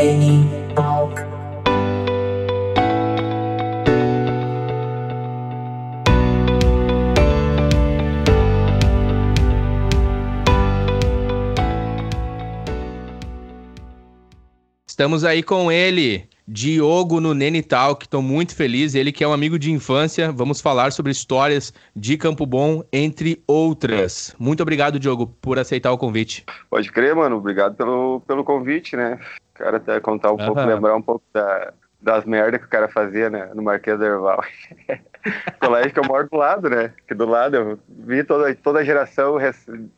Neni Talk. Estamos aí com ele, Diogo no Nene Talk. Estou muito feliz. Ele que é um amigo de infância. Vamos falar sobre histórias de Campo Bom, entre outras. Muito obrigado, Diogo, por aceitar o convite. Pode crer, mano. Obrigado pelo, pelo convite, né? O cara até contar um pouco, Aham. lembrar um pouco da- das merdas que o cara fazia né, no Marquês da Erval. Colégio que eu moro do lado, né? Que do lado eu vi toda, toda a geração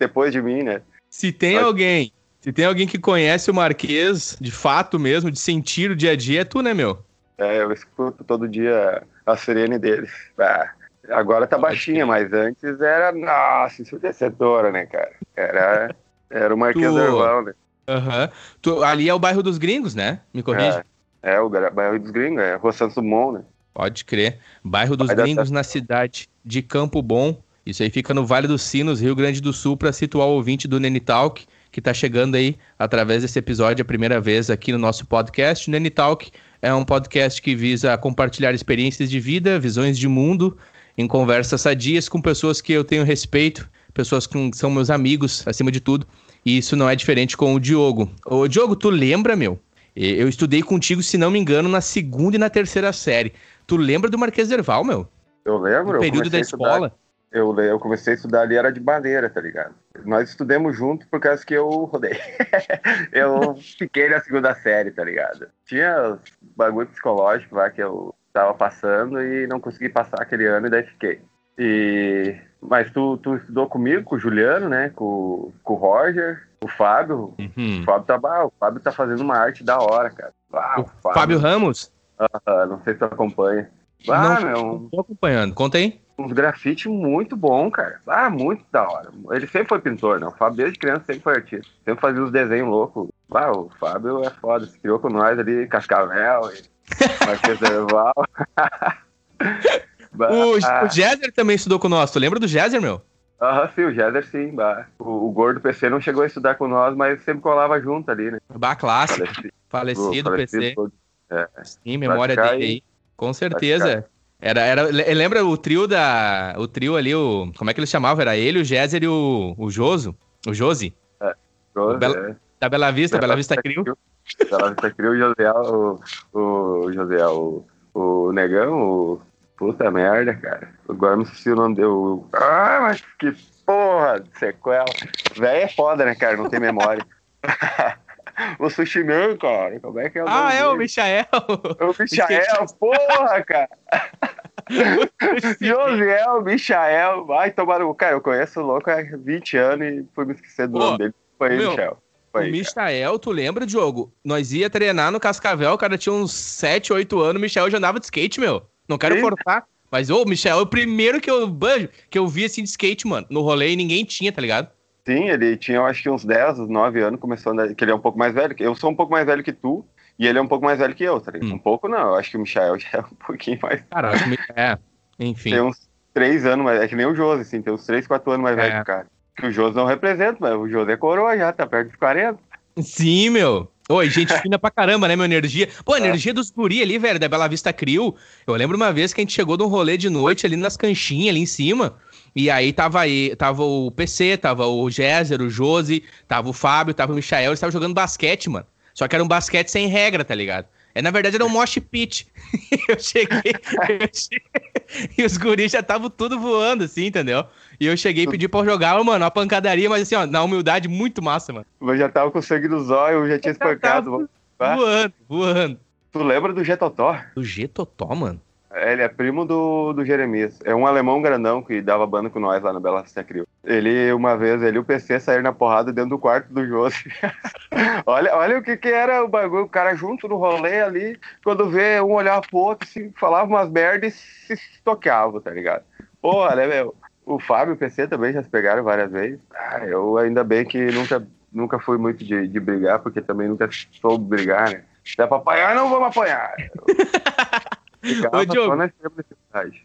depois de mim, né? Se tem Pode- alguém, se tem alguém que conhece o Marquês, de fato mesmo, de sentir o dia a dia, é tu, né, meu? É, eu escuto todo dia a sirene deles. Ah, agora tá baixinha, mas antes era, nossa, ensurdecedora, né, cara? Era, era o Marquês Tu- Erval, né? Aham. Tu- Ali é o bairro dos gringos, né? Me corrige. É, é o bairro dos gringos, é Rua Santos Dumont, né? Pode crer. Bairro dos Vai Gringos na cidade de Campo Bom. Isso aí fica no Vale dos Sinos, Rio Grande do Sul, para situar o ouvinte do Nene Talk, que está chegando aí através desse episódio a primeira vez aqui no nosso podcast. Nene Talk é um podcast que visa compartilhar experiências de vida, visões de mundo, em conversas sadias com pessoas que eu tenho respeito, pessoas que são meus amigos, acima de tudo. E isso não é diferente com o Diogo. Ô, Diogo, tu lembra, meu? Eu estudei contigo, se não me engano, na segunda e na terceira série. Tu lembra do Marquês Derval, meu? Eu lembro, No período da escola. Eu, eu comecei a estudar ali, era de maneira, tá ligado? Nós estudamos junto por causa que eu rodei. eu fiquei na segunda série, tá ligado? Tinha bagulho psicológico lá que eu tava passando e não consegui passar aquele ano e daí fiquei. E... Mas tu, tu estudou comigo, com o Juliano, né? Com, com o Roger, o Fábio. Uhum. O Fábio tá, ah, o Fábio tá fazendo uma arte da hora, cara. Ah, O Fábio Ramos? ah, não sei se tu acompanha. Ah, não, meu, não tô acompanhando. Conta aí. uns grafite muito bom, cara. Ah, muito da hora. Ele sempre foi pintor, né? O Fábio desde criança sempre foi artista. Sempre fazia os desenhos loucos. Ah, o Fábio é foda. Se criou com nós ali, Cascavel e Marquês Erval. O, ah, o Jézer também estudou com nós. Tu lembra do Jézer, meu? Aham, sim, o Jézer sim. bah. O, o gordo PC não chegou a estudar com nós, mas sempre colava junto ali, né? Bah, clássico. Falecido, Falecido, PC. todo. Sim, memória dele aí. Com certeza. Era, era, le- lembra o trio da. O trio ali, o. Como é que eles chamavam? Era ele, o Jézer e o, o Joso. O Josi. Todo, Bela- é. Da Bela Vista, Bela Vista Crio. Bela Vista Crio, o José, o, o José, o, o Negão, o puta merda, cara. Agora me esqueci o nome o- Ah, mas que porra de sequela. Véi é foda, né, cara? Não tem memória. o Sushi Man, cara. Como é que é o nome Ah, é o dele? Michael. O Michael, porra, cara. Josiel, Michael. Vai tomar no. Cara, eu conheço o louco há 20 anos e fui me esquecer do Pô, nome dele. Foi aí, meu, Michel. O aí, cara. Michael, tu lembra, Diogo? Nós ia treinar no Cascavel, o cara tinha uns 7, 8 anos, o Michael já andava de skate, meu. Não quero Sim. forçar. Mas, ô, o Michael é o primeiro que eu banjo, que eu vi assim de skate, mano. No rolê e ninguém tinha, tá ligado? Sim, ele tinha, eu acho que uns 10, uns 9 anos, começou a andar, que ele é um pouco mais velho. Eu sou um pouco mais velho que tu, e ele é um pouco mais velho que eu, tá ligado? Hum. Um pouco não, eu acho que o Michael já é um pouquinho mais. Caraca, é. Enfim. Tem uns 3 anos, mais, é que nem o Josi, assim, tem uns 3, 4 anos mais É. velho que o cara. Que o Josi não representa, mas o Josi é coroa já, tá perto dos 40. Sim, meu. Oi, gente fina pra caramba, né, meu? Energia. Pô, a É. energia dos guri ali, velho, da Bela Vista Crio. Eu lembro uma vez que a gente chegou de um rolê de noite ali nas canchinhas, ali em cima. E aí tava aí, tava o PC, tava o Géser, o Josi, tava o Fábio, tava o Michael, eles estavam jogando basquete, mano. Só que era um basquete sem regra, tá ligado? É, na verdade, era um mosh pit. eu cheguei, eu cheguei e os guris já estavam tudo voando, assim, entendeu? E eu cheguei e pedi pra jogar, mano, uma pancadaria, mas assim, ó, na humildade, muito massa, mano. Eu já tava com sangue nos olhos, eu já tinha espancado. Ah. Voando, voando. Tu lembra do Getotó? Do G-Totó, mano? Ele é primo do, do Jeremias. É um alemão grandão que dava banda com nós lá no Bela Crio. Ele, uma vez, ele o PC saíram na porrada dentro do quarto do Josi. olha, olha o que que era o bagulho. O cara junto no rolê ali, quando vê um olhar pro outro, assim, falava umas merdas e se toqueava, tá ligado? Porra, né, meu? O Fábio e o PC também já se pegaram várias vezes. Ah, eu ainda bem que nunca, nunca fui muito de, de brigar, porque também nunca soube brigar, né? Se é pra apanhar, não vamos apanhar. Ficava Ô, Diogo.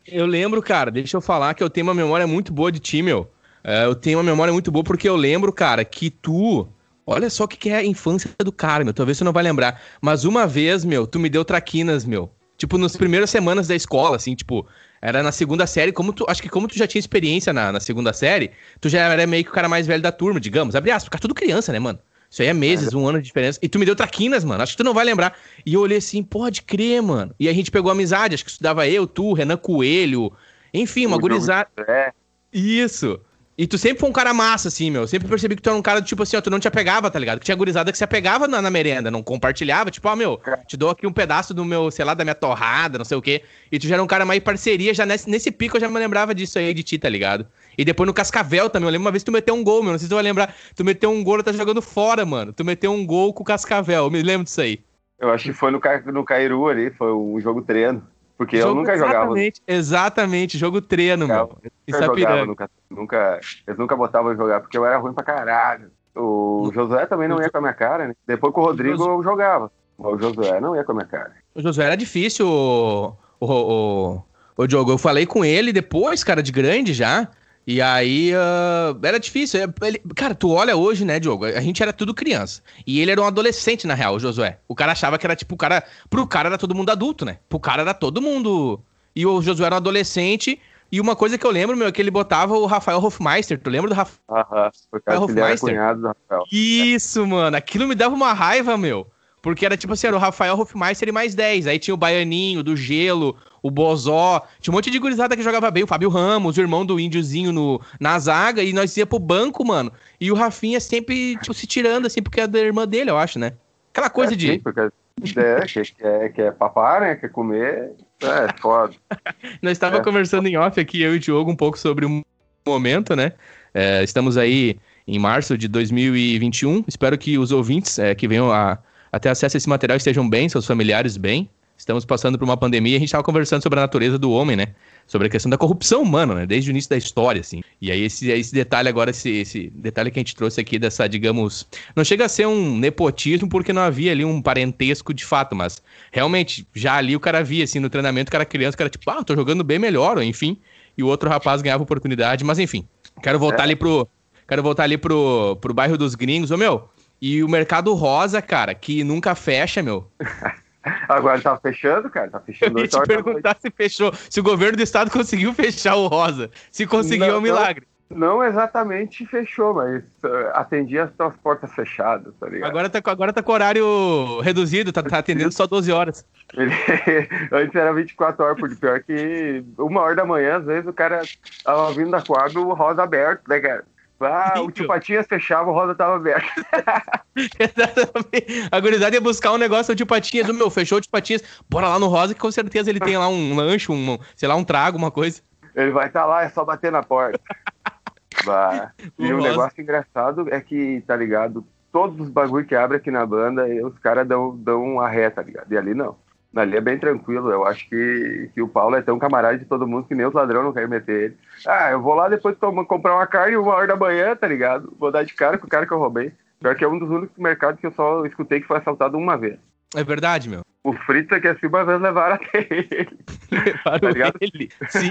Eu lembro, cara, deixa eu falar que eu tenho uma memória muito boa de ti, meu. É, eu tenho uma memória muito boa porque eu lembro, cara, que tu Olha só o que, que é a infância do cara, meu. Talvez você não vai lembrar. Mas uma vez, meu, tu me deu traquinas, meu. Tipo, nas primeiras semanas da escola, assim, tipo, era na segunda série, como tu. Acho que como tu já tinha experiência na, na segunda série, tu já era meio que o cara mais velho da turma, digamos. Abre aspas, ficar tudo criança, né, mano? Isso aí é meses, um ano de diferença. E tu me deu traquinas, mano. Acho que tu não vai lembrar. E eu olhei assim, pode crer, mano. E a gente pegou amizade. Acho que estudava eu, tu, Renan Coelho. Enfim, uma gurizada. É. Isso. E tu sempre foi um cara massa, assim, meu. Eu sempre percebi que tu era um cara, tipo assim, ó, tu não te apegava, tá ligado? Que tinha gurizada que se apegava na, na merenda, não compartilhava. Tipo, ó, meu, te dou aqui um pedaço do meu, sei lá, da minha torrada, não sei o quê. E tu já era um cara mais parceria, já nesse, nesse pico eu já me lembrava disso aí de ti, tá ligado? E depois no Cascavel também. Eu lembro uma vez que tu meteu um gol, meu. Não sei se tu vai lembrar. Tu meteu um gol, tá jogando fora, mano. Tu meteu um gol com o Cascavel. Eu me lembro disso aí. Eu acho que foi no, no Cairu ali, foi um jogo treino. Porque jogo, eu nunca jogava. Exatamente, jogo treino, mano. Nunca, jogava, nunca, nunca, eles nunca botavam jogar, porque eu era ruim pra caralho. O Josué também não ia com a minha cara, né? Depois com o Rodrigo eu jogava. O Josué não ia com a minha cara. O Josué era difícil, o, o, o, o Diogo. Eu falei com ele depois, cara, de grande já. E aí, uh, era difícil. Ele, cara, tu olha hoje, né, Diogo? A gente era tudo criança. E ele era um adolescente, na real, o Josué. O cara achava que era tipo o cara. Pro cara era todo mundo adulto, né? Pro cara era todo mundo. E o Josué era um adolescente. E uma coisa que eu lembro, meu, é que ele botava o Rafael Hofmeister. Tu lembra do Rafael? Aham, uh Hofmeister? do Rafael. Isso, mano. Aquilo me dava uma raiva, meu. Porque era tipo assim, era o Rafael Hofmeister e mais 10. Aí tinha o Baianinho, do Gelo, o Bozó. Tinha um monte de gurizada que jogava bem. O Fábio Ramos, o irmão do índiozinho no, na zaga. E nós ia pro banco, mano. E o Rafinha sempre, tipo, se tirando, assim, porque é da irmã dele, eu acho, né? Aquela coisa é, de. Sim, porque é, que, quer, quer papar, né? Quer comer. É, foda. nós estávamos é. conversando em off aqui, eu e o Diogo, um pouco sobre o momento, né? É, estamos aí em março de 2021. Espero que os ouvintes é, que venham a, até acesso a esse material estejam bem, seus familiares bem. Estamos passando por uma pandemia e a gente estava conversando sobre a natureza do homem, né? Sobre a questão da corrupção humana, né? Desde o início da história, assim. E aí esse, esse detalhe agora, esse, esse detalhe que a gente trouxe aqui dessa, digamos... Não chega a ser um nepotismo porque não havia ali um parentesco de fato, mas realmente, já ali o cara via, assim, no treinamento, o cara criança, o cara tipo, ah, tô jogando bem melhor, ou enfim. E o outro rapaz ganhava oportunidade, mas enfim. Quero voltar é. ali pro... Quero voltar ali pro, pro bairro dos gringos. Ô, meu, e o mercado rosa, cara, que nunca fecha, meu. Agora tá fechando, cara. Tá fechando. Eu ia te perguntar se fechou. Se o governo do estado conseguiu fechar o rosa. Se conseguiu, não, é um milagre. Não, não exatamente fechou, mas uh, atendia as tuas portas fechadas, tá ligado? Agora tá, agora tá com horário reduzido, tá, tá atendendo só 12 horas. Ele, antes era 24 horas, porque pior que uma hora da manhã, às vezes o cara tava vindo da quadra, o rosa aberto, né, cara? Ah, o tio Patinhas fechava, o roda tava aberto. Exatamente. A gurizada ia buscar um negócio, o tio Patinhas, o meu, fechou o tio Patinhas, bora lá no rosa que com certeza ele tem lá um lanche, um, sei lá, um trago, uma coisa. Ele vai estar tá lá, é só bater na porta. e o, negócio engraçado é que, tá ligado, todos os bagulho que abre aqui na banda, os caras dão, dão a ré, tá ligado? E ali não. Ali é bem tranquilo. Eu acho que, que o Paulo é tão camarada de todo mundo que nem os ladrões não querem meter ele. Ah, eu vou lá depois tomar, comprar uma carne uma hora da manhã, tá ligado? Vou dar de cara com o cara que eu roubei. Pior que é um dos únicos mercados que eu só escutei que foi assaltado uma vez. É verdade, meu. O Fritz é que assim uma vez levaram até ele. Levaram tá ele? Sim.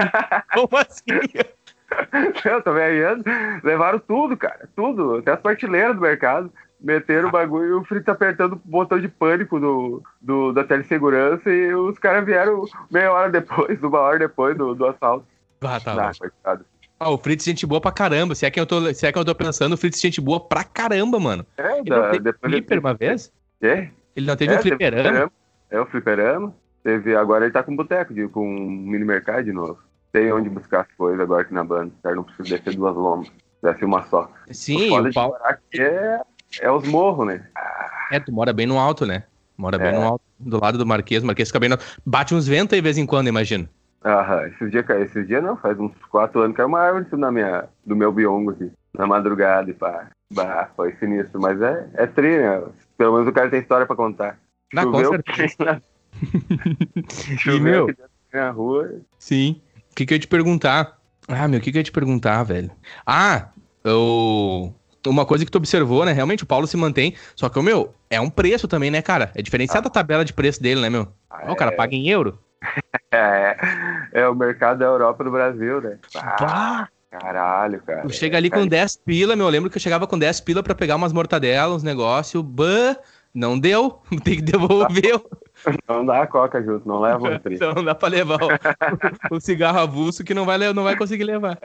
Como assim? eu tô vendo. Levaram tudo, cara. Tudo. Até as prateleiras do mercado. Meteram o bagulho e o Fritz apertando o botão de pânico do, do, da telesegurança e os caras vieram meia hora depois, uma hora depois do, do assalto. Ah, tá. Ah, coitado. Ah, o Fritz gente boa pra caramba. Se é que eu tô, se é que eu tô pensando, o Fritz gente boa pra caramba, mano. É, Ele da, teve flipper uma vez? É? Ele não teve é, um fliperama? É, o fliperama. Teve, agora ele tá com boteco, com um mini mercado de novo. Tem onde buscar as coisas agora aqui na banda. Não precisa descer duas lomas. Desce uma só. Sim, o, o Paulo... é é os morros, né? É, tu mora bem no alto, né? Mora bem é. no alto, do lado do Marquês. O Marquês fica bem no... Bate uns ventos aí de vez em quando, imagino. Aham, esses dias, esses dias não, faz uns quatro anos que caiu uma árvore na minha, do meu biongo aqui, na madrugada e pá. Bah, foi sinistro, mas é, é tri, né? Pelo menos o cara tem história pra contar. Na, Choveu, com certeza. Choveu e, meu, na rua. Sim. O que, que eu ia te perguntar? Ah, meu, o que, que eu ia te perguntar, velho? Ah, eu uma coisa que tu observou, né? Realmente o Paulo se mantém. Só que, o meu, é um preço também, né, cara? É diferenciada ah. a tabela de preço dele, né, meu? Ah, o cara é... paga em euro. É, é o mercado da Europa no Brasil, né? Ah. Caralho, cara. Tu chega ali cara, com 10 pila, meu. Eu lembro que eu chegava com 10 pila pra pegar umas mortadelas, uns negócios. Bah, não deu. Tem que devolver. Não dá a coca junto, não leva o tri. então não dá pra levar o, o cigarro avulso que não vai, não vai conseguir levar.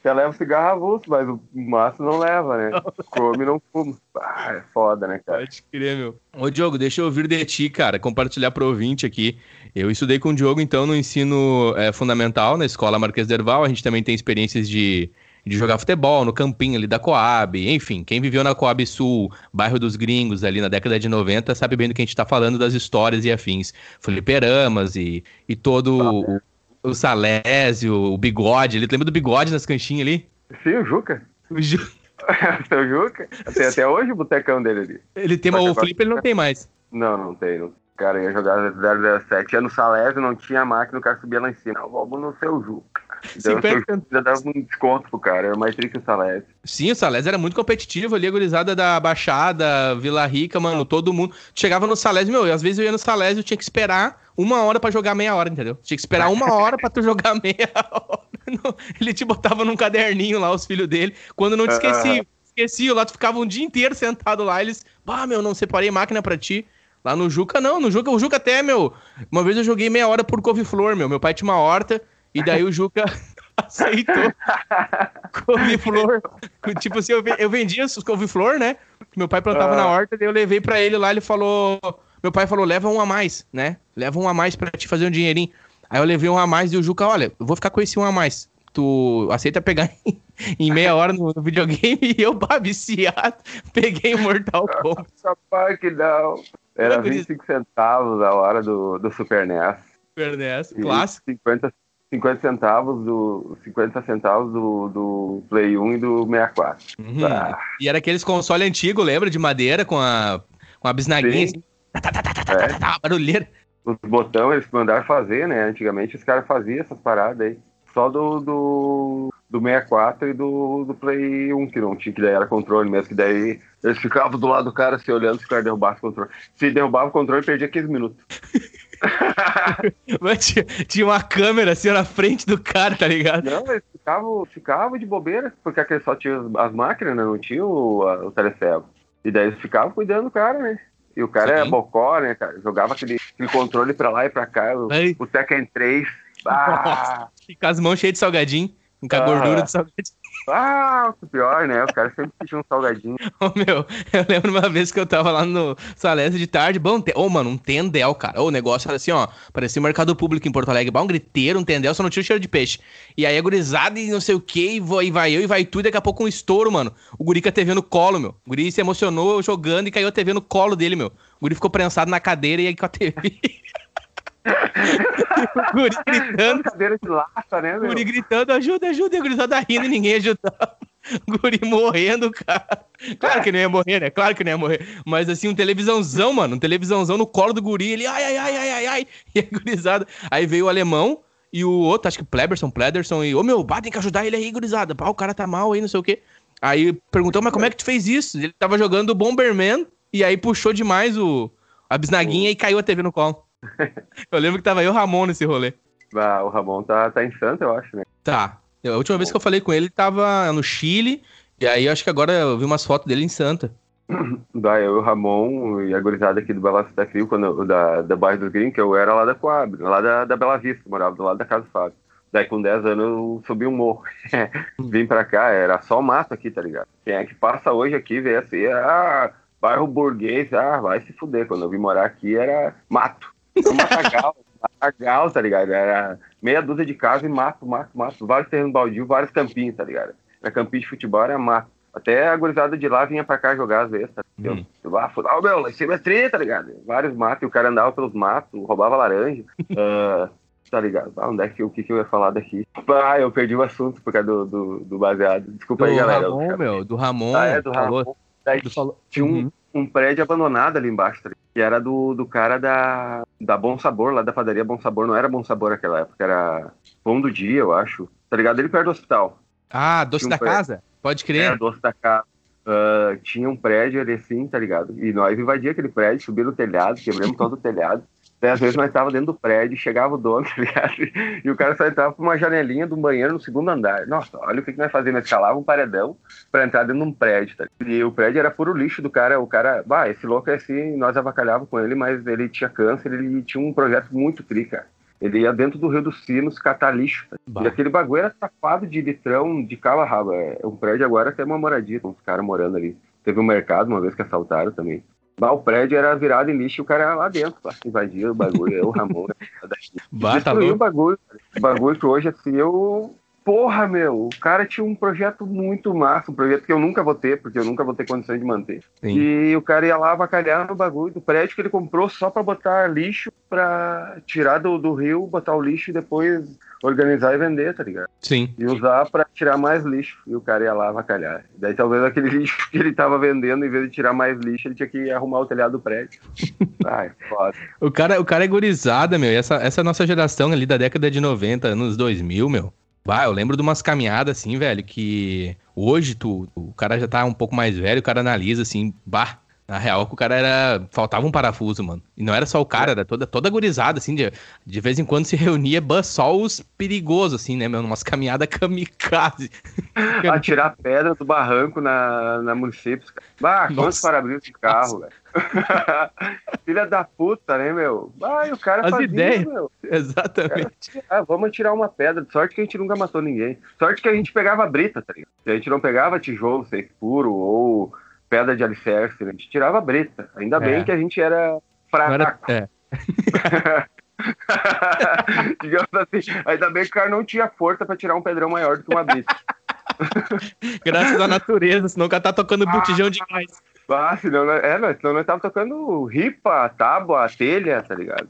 Você leva cigarro avulso, mas o maço não leva, né? Come e não fuma. Ah, é foda, né, cara? Pode crer, meu. Ô, Diogo, deixa eu ouvir de ti, cara, compartilhar pro ouvinte aqui. Eu estudei com o Diogo, então, no ensino é, fundamental, na escola Marquês Derval. A gente também tem experiências de, de jogar futebol no campinho ali da Coab. Enfim, quem viveu na Coab Sul, bairro dos Gringos, ali na década de 90, sabe bem do que a gente tá falando das histórias e afins. Fliperamas e, e todo o, o Salésio, o Bigode. Ele lembra do Bigode nas canchinhas ali? Sim, o Juca. O Ju- Seu Juca. Tem até hoje o botecão dele ali. Ele tem, mas o Flip ele não tem mais. Não, não tem. Não. Cara, ia jogar 007, ia no Salésio, não tinha máquina, o cara subia lá em cima. Não, vamos no seu Juca. Então, o 50 seu Juca já dava um desconto pro cara, era mais tri que o Salésio. Sim, o Salésio era muito competitivo ali, a gurizada da Baixada, Vila Rica, mano, todo mundo. Chegava no Salésio, meu, e às vezes eu ia no Salésio, eu tinha que esperar uma hora pra jogar meia hora, entendeu? Tinha que esperar uma hora pra tu jogar meia hora. Não, Ele te botava num caderninho lá, os filhos dele, quando não te esquecia. Esquecia, lá tu ficava um dia inteiro sentado lá, eles, bah, meu, não separei máquina pra ti. Lá no Juca, não, no Juca, o Juca até, meu, uma vez eu joguei meia hora por couve-flor, meu, meu pai tinha uma horta, e daí o Juca aceitou couve-flor. Tipo assim, eu, eu vendia os couve-flor, né? Meu pai plantava Ah. na horta, daí eu levei pra ele lá, ele falou. Meu pai falou, leva um a mais, né? Leva um a mais pra te fazer um dinheirinho. Aí eu levei um a mais e o Juca, olha, eu vou ficar com esse um a mais. Tu aceita pegar em, meia hora no, videogame e eu, bah, viciado, peguei o Mortal Kombat. Rapaz, que não. Era Não, Gris. 25 centavos a hora do, do Super NES. Super NES, E clássico. 50, 50 centavos do 50 centavos do, do Play 1 e do 64. Uhum. Ah, E era aqueles console antigo, lembra? De madeira com a, com a bisnaguinha, Sim. Assim. Tá, tá, tá, tá, É. tá, tá, barulheira. os botões eles mandaram fazer, né? Antigamente os caras faziam essas paradas aí. Só do, do, do 64 e do, do Play 1 que não tinha, que daí era controle mesmo, que daí eles ficavam do lado do cara se olhando se o cara derrubasse o controle. Se derrubava o controle, perdia 15 minutos. Mas tinha, tinha uma câmera assim na frente do cara, tá ligado? Não, eles ficavam, ficavam de bobeira, porque aquele só tinha as máquinas, né? Não tinha o, a- o telecego. E daí eles ficavam cuidando do cara, né? E o cara Sim. é bocó, né, cara? Jogava aquele, aquele controle pra lá e pra cá. O, o Tekken 3. Ah, E com as mãos cheias de salgadinho, com a Ah. gordura de salgadinho. Ah, o pior, né? O cara sempre pediu um salgadinho. Ô, meu, eu lembro uma vez que eu tava lá no Salésio de tarde, bom, te... ô, mano, um tendel, cara. Ô, o negócio era assim, ó, parecia um mercado público em Porto Alegre, bom, um griteiro, um tendel, só não tinha o cheiro de peixe. E aí a gurizada e não sei o que, e vai, eu e vai tu, e daqui a pouco um estouro, mano. O guri com a TV no colo, meu. O guri se emocionou jogando e caiu a TV no colo dele, meu. O guri ficou prensado na cadeira e aí com a TV. o guri gritando. Cadeira de laça, né, O meu? guri gritando, ajuda, ajuda, e a gurizada rindo e ninguém ajudava. O guri morrendo, cara. Claro que não ia morrer, né? Claro que não ia morrer. Mas assim, um televisãozão, mano. Um televisãozão no colo do guri. Ele, ai, ai, ai, ai, ai, ai. E a gurizada. Aí veio o alemão e o outro, acho que Pleberson, Plederson. E, ô meu, bah, tem que ajudar ele aí, gurizada. Pá, o cara tá mal aí, não sei o quê. Aí perguntou, mas como é que tu fez isso? Ele tava jogando o Bomberman e aí puxou demais o, a bisnaguinha e caiu a TV no colo. Eu lembro que tava eu e o Ramon nesse rolê. Ah, o Ramon tá, tá em Santa, eu acho, né? Tá. A última vez que eu falei com ele, ele tava no Chile. E aí eu acho que agora eu vi umas fotos dele em Santa. Daí eu, o Ramon e a gurizada aqui do Bela Vista Frio, quando, da, da bairro dos Gringos, que eu era lá da Coab, lá da, da Bela Vista, morava do lado da casa do Fábio. Daí com 10 anos eu subi um morro. Vim pra cá, era só mato aqui, tá ligado? Quem é que passa hoje aqui, vê assim, ah, bairro burguês, ah, vai se fuder. Quando eu vim morar aqui era mato. Era um matagal, matagal, tá ligado? Era meia dúzia de casa e mato, mato, mato. Vários terrenos baldios, vários campinhos, tá ligado? Era campinho de futebol, era mato. Até a gurizada de lá vinha pra cá jogar às vezes, tá ligado? Hum. Lá, fui lá, "Ô, meu, lá em cima é treta, tá ligado? Vários matos, e o cara andava pelos matos, roubava laranja. ah, tá ligado? Ah, onde é que, o que, que eu ia falar daqui? Ah, eu perdi o assunto por causa do, do, do baseado. Desculpa Do aí, galera. Ramon, meu. Do Ramon. Ah, é, do falou- Ramon. Daí do falou- tinha um, Uhum. Um prédio abandonado ali embaixo, tá que era do, do cara da, da Bom Sabor, lá da padaria Bom Sabor. Não era Bom Sabor naquela época, era Pão do Dia, eu acho. Tá ligado? Ele perto do hospital. Ah, doce um da prédio. casa? Pode Era crer. doce da casa. Ah, tinha um prédio ali assim, tá ligado? E nós invadíamos aquele prédio, subimos no telhado, quebramos todo o telhado. Daí, às vezes nós tava dentro do prédio, chegava o dono, tá ligado? E o cara só entrava por uma janelinha do banheiro no segundo andar. Nossa, olha o que, que nós fazíamos. Nós escalava um paredão pra entrar dentro de um prédio, tá? E o prédio era puro lixo do cara. O cara, bah, esse louco é assim, nós avacalhava com ele, mas ele tinha câncer, ele tinha um projeto muito tri, cara. Ele ia dentro do Rio dos Sinos catar lixo. Tá? E aquele bagulho era tapado de litrão de cala raba. É um prédio agora tem uma moradia, uns caras morando ali. Teve um mercado uma vez que assaltaram também. Bah, o prédio era virado em lixo e o cara era lá dentro, pá, invadia o bagulho, eu, o Ramon, né? Bah, tá Destruiu o louco. bagulho. O bagulho que hoje, assim, eu. Porra, meu, o cara tinha um projeto muito massa, um projeto que eu nunca vou ter, porque eu nunca vou ter condições de manter. Sim. E o cara ia lá avacalhar no bagulho do prédio que ele comprou só pra botar lixo, pra tirar do, do rio, botar o lixo e depois organizar e vender, tá ligado? Sim. E usar pra tirar mais lixo. E o cara ia lá avacalhar. Daí talvez aquele lixo que ele tava vendendo, em vez de tirar mais lixo, ele tinha que arrumar o telhado do prédio. Ai, foda. O cara, o cara é gurizada, meu. E essa, essa nossa geração ali da década de 90, anos 2000, meu. Vai, eu lembro de umas caminhadas assim, velho, que hoje tu, o cara já tá um pouco mais velho, o cara analisa assim, bah, na real que o cara era, faltava um parafuso, mano. E não era só o cara, era toda, toda gurizada, assim, de, de vez em quando se reunia, só os perigosos, assim, né, meu, umas caminhadas kamikaze. Atirar pedra do barranco na, na município. Bah, quantos Nossa. para-brisas de carro, velho. Filha da puta, né, meu? Bah, e o cara As fazia, ideias. meu. Exatamente. Ah, vamos tirar uma pedra. Sorte que a gente nunca matou ninguém. Sorte que a gente pegava brita, tá ligado? A gente não pegava tijolo seco puro ou pedra de alicerce, né? a gente tirava brita. Ainda É. bem que a gente era fraco. era, é, Digamos assim, ainda bem que o cara não tinha força pra tirar um pedrão maior do que uma brita. graças à natureza, senão o cara tá tocando botijão de gás. Ah, senão, é, senão nós tava tocando ripa, tábua, telha, tá ligado?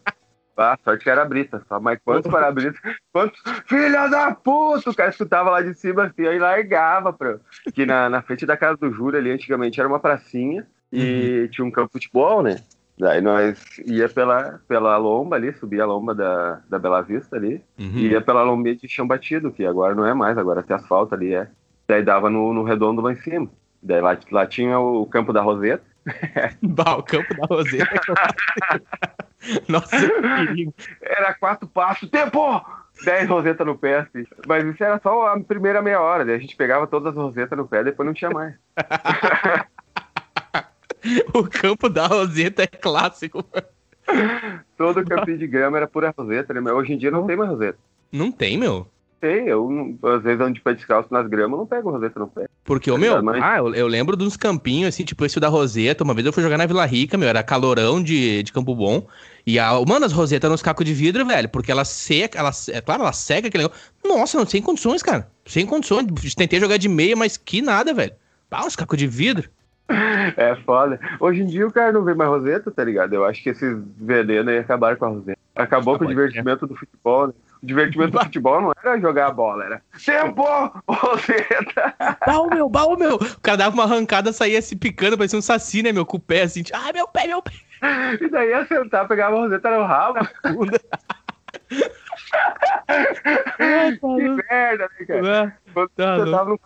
Ah, sorte que era brita, só. Mas quantos para-brisa? Quantos? Filha da puta! O cara escutava lá de cima assim, aí largava, pra... Que na, na frente da casa do Júlio ali, antigamente era uma pracinha e tinha um campo de futebol, né? Daí nós ia pela, pela lomba ali, subia a lomba da, da Bela Vista ali, Uhum. e ia pela lomba de chão batido, que agora não é mais, agora tem asfalto ali, é. Daí dava no, no redondo lá em cima. Daí lá, lá tinha o campo da Roseta, Bah, o campo da Roseta. Nossa, que perigo. era quatro passos, tempo! Dez rosetas no pé, assim. Mas isso era só a primeira meia hora, daí a gente pegava todas as rosetas no pé, depois não tinha mais. O campo da Roseta é clássico. Todo campinho de grama era pura roseta, né? Mas hoje em dia não tem mais roseta. Não tem, meu. Tem, eu às vezes ando de pé descalço nas gramas, não pego roseta no pé. Porque, ô, meu, Mas- ah, eu, eu lembro de uns campinhos, assim, tipo esse da Roseta. Uma vez eu fui jogar na Vila Rica, meu, era calorão de, de Campo Bom. E, a, mano, as rosetas nos cacos de vidro, velho, porque ela seca, ela, é claro, ela seca aquele negócio. Nossa, não, sem condições, cara. Sem condições. Tentei jogar de meia, mas que nada, velho. Ah, os cacos de vidro. É foda. Hoje em dia o cara não vê mais roseta, tá ligado? Eu acho que esses venenos aí acabaram com a roseta. Acabou Ah, com o divertimento do futebol, né? O divertimento do futebol não era jogar a bola, era tempo! Roseta! Baú, meu, baú, meu. O cara dava uma arrancada, saía se picando, parecia um saci, né, meu, com o pé, assim. tipo, Ai, meu pé, meu pé. E daí ia sentar, pegava a roseta no rabo. que merda, né, cara? Quando Tá você louco. tava no.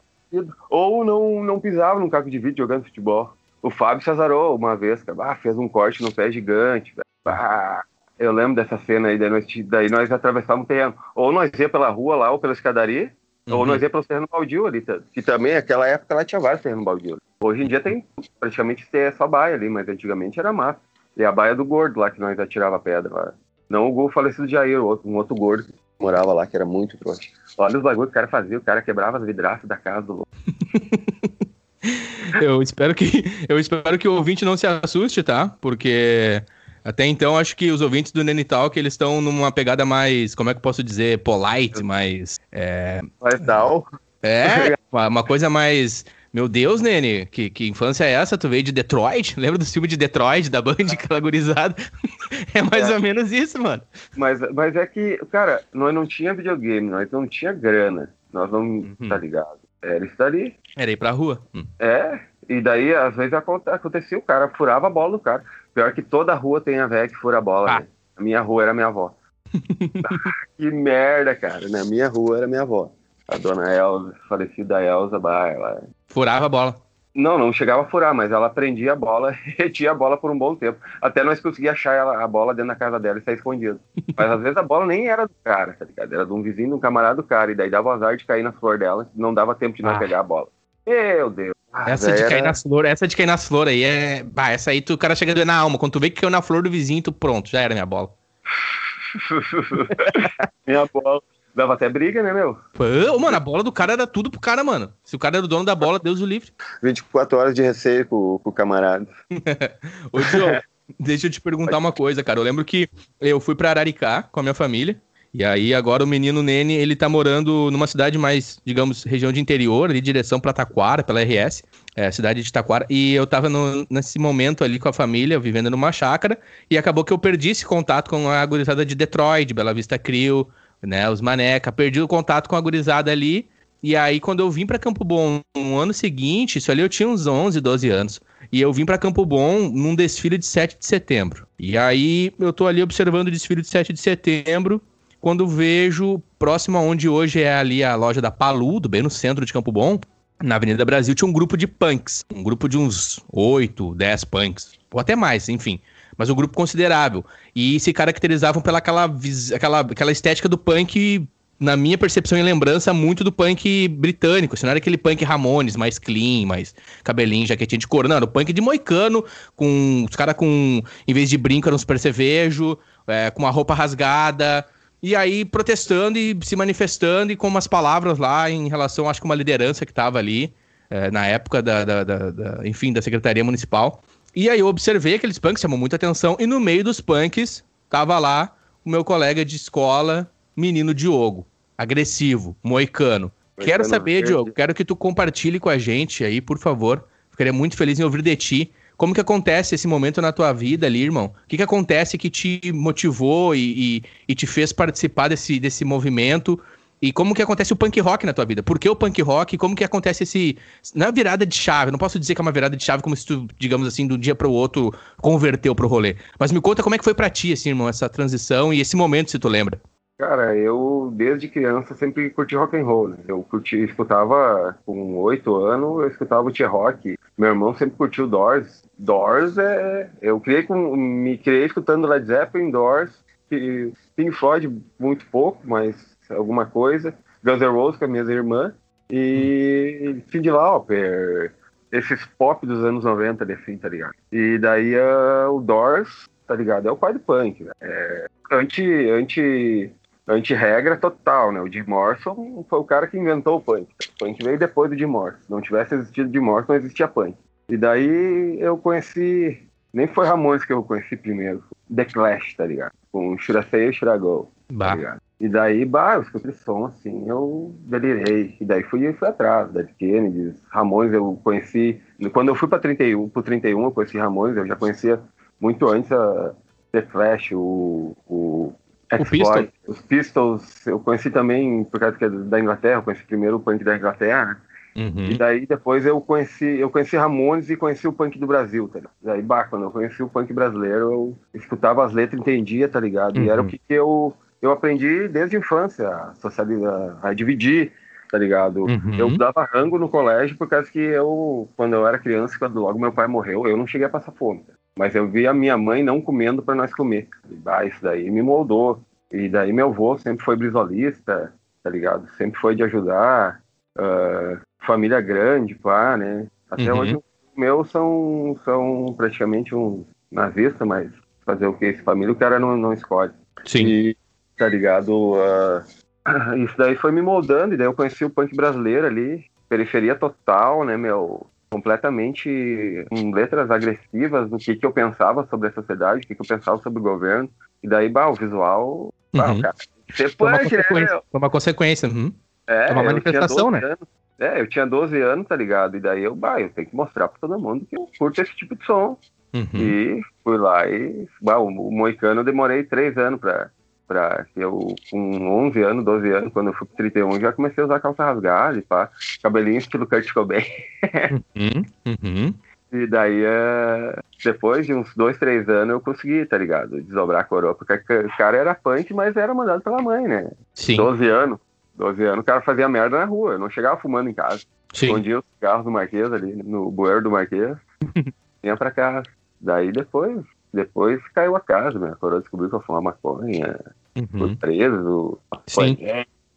Ou não, não pisava num caco de vídeo jogando futebol. O Fábio se azarou uma vez, cara. Ah, fez um corte no pé gigante. velho. Ah, eu lembro dessa cena aí, daí nós, daí nós atravessávamos o terreno. Ou nós ia pela rua lá, ou pela escadaria, ou Uhum. nós ia pelo terreno baldio ali. tá? Que também, naquela época, lá tinha vários terrenos baldio. Hoje em dia tem praticamente é só baia ali, mas antigamente era massa. E a baia do gordo lá, que nós atirava pedra lá. Não o gol falecido de Jair, um outro gordo que morava lá, que era muito trouxa. Olha os bagulhos que o cara fazia, o cara quebrava as vidraças da casa do louco. Eu espero que eu espero que o ouvinte não se assuste, tá? Porque até então acho que os ouvintes do Nene Talk eles estão numa pegada mais, como é que eu posso dizer, polite, mais é, Mas tal. é uma coisa mais meu Deus, Nene, que, que infância é essa? Tu veio de Detroit? Lembra do filme de Detroit, da Band, aquela gurizada? É mais É. ou menos isso, mano. Mas, mas é que, cara, nós não tinha videogame, nós não tinha grana. Nós não, Uhum. tá ligado? Era isso dali. Era ir pra rua. Hum. É, e daí às vezes aconte- acontecia, o cara furava a bola do cara. Pior que toda rua tem a velha que fura a bola, Ah. né? A minha rua era a minha avó. que merda, cara. Na minha rua era minha avó. A dona Elza, falecida Elza, bah, ela Furava a bola. Não, não chegava a furar, mas ela prendia a bola e retia a bola por um bom tempo. Até nós conseguíamos achar ela, a bola dentro da casa dela e sair escondido. Mas às vezes a bola nem era do cara, tá ligado? Era de um vizinho, de um camarada do cara. E daí dava azar de cair na flor dela, não dava tempo de não ah. pegar a bola. Meu Deus. Ah, essa de cair nas flores, essa de cair nas flores aí é. Bah, essa aí tu, o cara chega na alma. Quando tu vê que caiu na flor do vizinho, tu pronto, já era minha bola. minha bola. Dava até briga, né, meu? Pô, mano, a bola do cara era tudo pro cara, mano. Se o cara era o dono da bola, Deus o livre. 24 horas de receio com, com o camarada. Ô, Diogo, deixa eu te perguntar uma coisa, cara. Eu lembro que eu fui pra Araricá com a minha família. E aí agora o menino Nene, ele tá morando numa cidade mais, digamos, região de interior, ali direção pra Taquara, pela RS, é, cidade de Taquara, e eu tava no, nesse momento ali com a família, vivendo numa chácara, e acabou que eu perdi esse contato com a gurizada de Detroit, Bela Vista Crio, né, os maneca, perdi o contato com a gurizada ali, e aí quando eu vim para Campo Bom no ano seguinte, isso ali eu tinha uns 11, 12 anos, e eu vim para Campo Bom num desfile de 7 de setembro. E aí eu tô ali observando o desfile de 7 de setembro, quando vejo, próximo aonde hoje é ali a loja da Paludo, bem no centro de Campo Bom, na Avenida Brasil, tinha um grupo de punks. Um grupo de uns 8, 10 punks. Ou até mais, enfim. Mas um grupo considerável. E se caracterizavam pela aquela, aquela, aquela estética do punk, na minha percepção e lembrança, muito do punk britânico. Se não era aquele punk Ramones, mais clean, mais cabelinho, jaquetinha de couro. Não, era o punk de moicano, com os caras com, em vez de brinco, era uns percevejo, é, com uma roupa rasgada, e aí protestando e se manifestando e com umas palavras lá em relação, acho que uma liderança que estava ali é, na época da, da, da, da, enfim, da Secretaria Municipal. E aí eu observei aqueles punks, chamou muita atenção, e no meio dos punks tava lá o meu colega de escola, menino Diogo, agressivo, moicano. Quero saber, Diogo, quero que tu compartilhe com a gente aí, por favor. Ficaria muito feliz em ouvir de ti como que acontece esse momento na tua vida ali, irmão? O que, que acontece que te motivou e, e, e te fez participar desse, desse movimento? E como que acontece o punk rock na tua vida? Por que o punk rock? Como que acontece esse. Não é virada de chave, não posso dizer que é uma virada de chave como se tu, digamos assim, um dia para o outro converteu pro rolê. Mas me conta como é que foi para ti, assim, irmão, essa transição e esse momento, se tu lembra. Cara, eu desde criança sempre curti rock and roll, né? Eu curti, escutava com oito anos, eu escutava o T-Rock. Meu irmão sempre curtiu Doors. Doors é. Eu criei com. me criei escutando Led Zeppelin, Doors, Pink Floyd muito pouco, mas alguma coisa. Guns N' Roses com a minha irmã. E Cyndi Lauper, esses pop dos anos 90, assim, tá ligado? E daí uh, o Doors, tá ligado? É o pai do punk, né? É, anti, anti anti-regra total, né? O Jim Morrison foi o cara que inventou o punk. O punk veio depois do Jim Morrison. Se não tivesse existido Jim Morrison, não existia punk. E daí eu conheci. Nem foi Ramones que eu conheci primeiro. The Clash, tá ligado? Com Say e Go. Tá ligado? E daí, bah, eu escutei som, assim, eu delirei. E daí fui, fui atrás, Dead Kennedy, Ramones eu conheci. Quando eu fui pra 31, pro 31, eu conheci Ramones, eu já conhecia muito antes a The Flash, o, o o Pistol. Os Pistols eu conheci também por causa que é da Inglaterra, eu conheci primeiro o punk da Inglaterra, né? Uhum. E daí depois eu conheci, eu conheci Ramones e conheci o punk do Brasil, tá ligado? Daí, bah, quando eu conheci o punk brasileiro, eu escutava as letras, entendia, tá ligado? Uhum. E era o uhum. que, eu, eu aprendi desde a infância, a socializar, a dividir, tá ligado? Uhum. Eu dava rango no colégio por causa que eu, quando eu era criança, quando logo meu pai morreu, eu não cheguei a passar fome. Mas eu vi a minha mãe não comendo para nós comer. Ah, isso daí me moldou. E daí meu avô sempre foi brisolista, tá ligado? Sempre foi de ajudar. Uh, família grande, pá, né? Até uhum. hoje meus são, são praticamente um nazista, mas fazer o que? Esse família o cara não, não escolhe. Sim. E, tá ligado? Uh, isso daí foi me moldando, e daí eu conheci o punk brasileiro ali, periferia total, né, meu? Completamente com letras agressivas do que, que eu pensava sobre a sociedade, o que, que eu pensava sobre o governo. E daí, bah, o visual. Bah, uhum. cara, ser foi, uma né, consequência, né, foi uma consequência. Uhum. É, é uma manifestação, né? Anos. É, eu tinha 12 anos, tá ligado? E daí eu, bah, eu tenho que mostrar pra todo mundo que eu curto esse tipo de som. Uhum. E fui lá e. Bah, o, o Moicano eu demorei 3 anos pra, pra. Eu, com 11 anos, 12 anos, quando eu fui pro 31, já comecei a usar calça rasgada e pá. Cabelinho estilo Kurt Cobain. uhum. Uhum. E daí, é... depois de uns dois, três anos, eu consegui, tá ligado? Desdobrar a coroa. Porque o cara era punk, mas era mandado pela mãe, né? Sim. 12 anos. 12 anos, o cara fazia merda na rua. Eu não chegava fumando em casa. Sim. escondia os carros do Marquês ali, no bueiro do Marquês, vinha pra casa. Daí depois, depois caiu a casa, né? A coroa descobriu que eu fumava maconha, uhum. fui preso, Sim.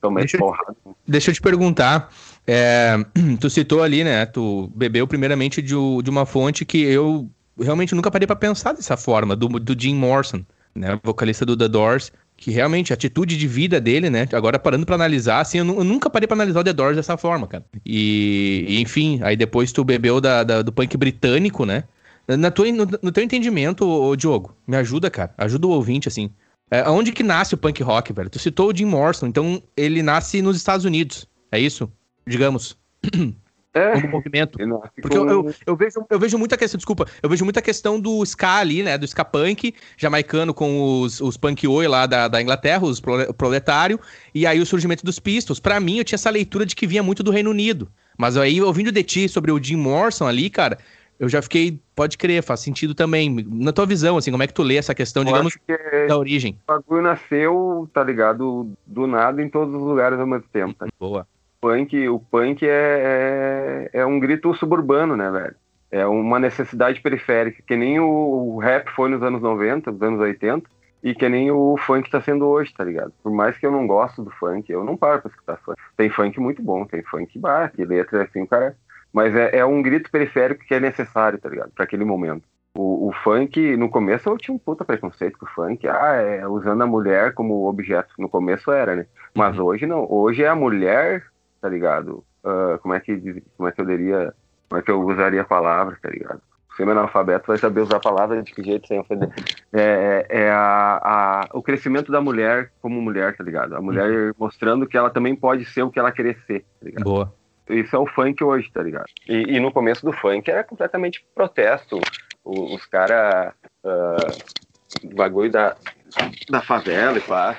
tomei deixa porrada. Eu, deixa eu te perguntar, é, tu citou ali, né? Tu bebeu primeiramente de, de uma fonte que eu realmente nunca parei para pensar dessa forma, do, do Jim Morrison, né? Vocalista do The Doors, que realmente a atitude de vida dele, né? Agora parando para analisar, assim, eu, eu, nunca parei para analisar o The Doors dessa forma, cara. E, e enfim, aí depois tu bebeu da, da, do punk britânico, né? Na tua, no, no teu entendimento, ô, Diogo, me ajuda, cara. Ajuda o ouvinte, assim. É, onde que nasce o punk rock, velho? Tu citou o Jim Morrison, então ele nasce nos Estados Unidos, é isso? Digamos. É, como movimento. Porque eu, eu, eu, vejo, eu vejo muita questão, desculpa, eu vejo muita questão do ska ali, né? Do ska punk, jamaicano com os, os punk oi lá da, da Inglaterra, os proletário, e aí o surgimento dos Pistols. Para mim, eu tinha essa leitura de que vinha muito do Reino Unido. Mas aí, ouvindo de ti sobre o Jim Morrison ali, cara, eu já fiquei, pode crer, faz sentido também. Na tua visão, assim, como é que tu lê essa questão, eu digamos, da origem? O bagulho nasceu, tá ligado, do nada em todos os lugares ao mesmo tempo. Tá? Boa punk, o punk é, é, é, um grito suburbano, né, velho? É uma necessidade periférica, que nem o, o, rap foi nos anos 90, nos anos 80, e que nem o funk tá sendo hoje, tá ligado? Por mais que eu não gosto do funk, eu não paro pra escutar funk. Tem funk muito bom, tem funk bar, que letra assim, o cara. Mas é, é um grito periférico que é necessário, tá ligado? Para aquele momento. O, o, funk, no começo eu tinha um puta preconceito com o funk, ah, é, usando a mulher como objeto. No começo era, né? Mas uhum. hoje não. Hoje é a mulher tá ligado? Uh, como, é que, como é que eu diria, como é que eu usaria a palavra, tá ligado? O semi-analfabeto vai saber usar a palavra de que jeito sem ofender. É, é, é a, a, o crescimento da mulher como mulher, tá ligado? A mulher uhum. mostrando que ela também pode ser o que ela querer ser, tá ligado? Boa. Isso é o funk hoje, tá ligado? E, e no começo do funk era completamente protesto. Os, os caras. Uh, bagulho da, da favela e pá.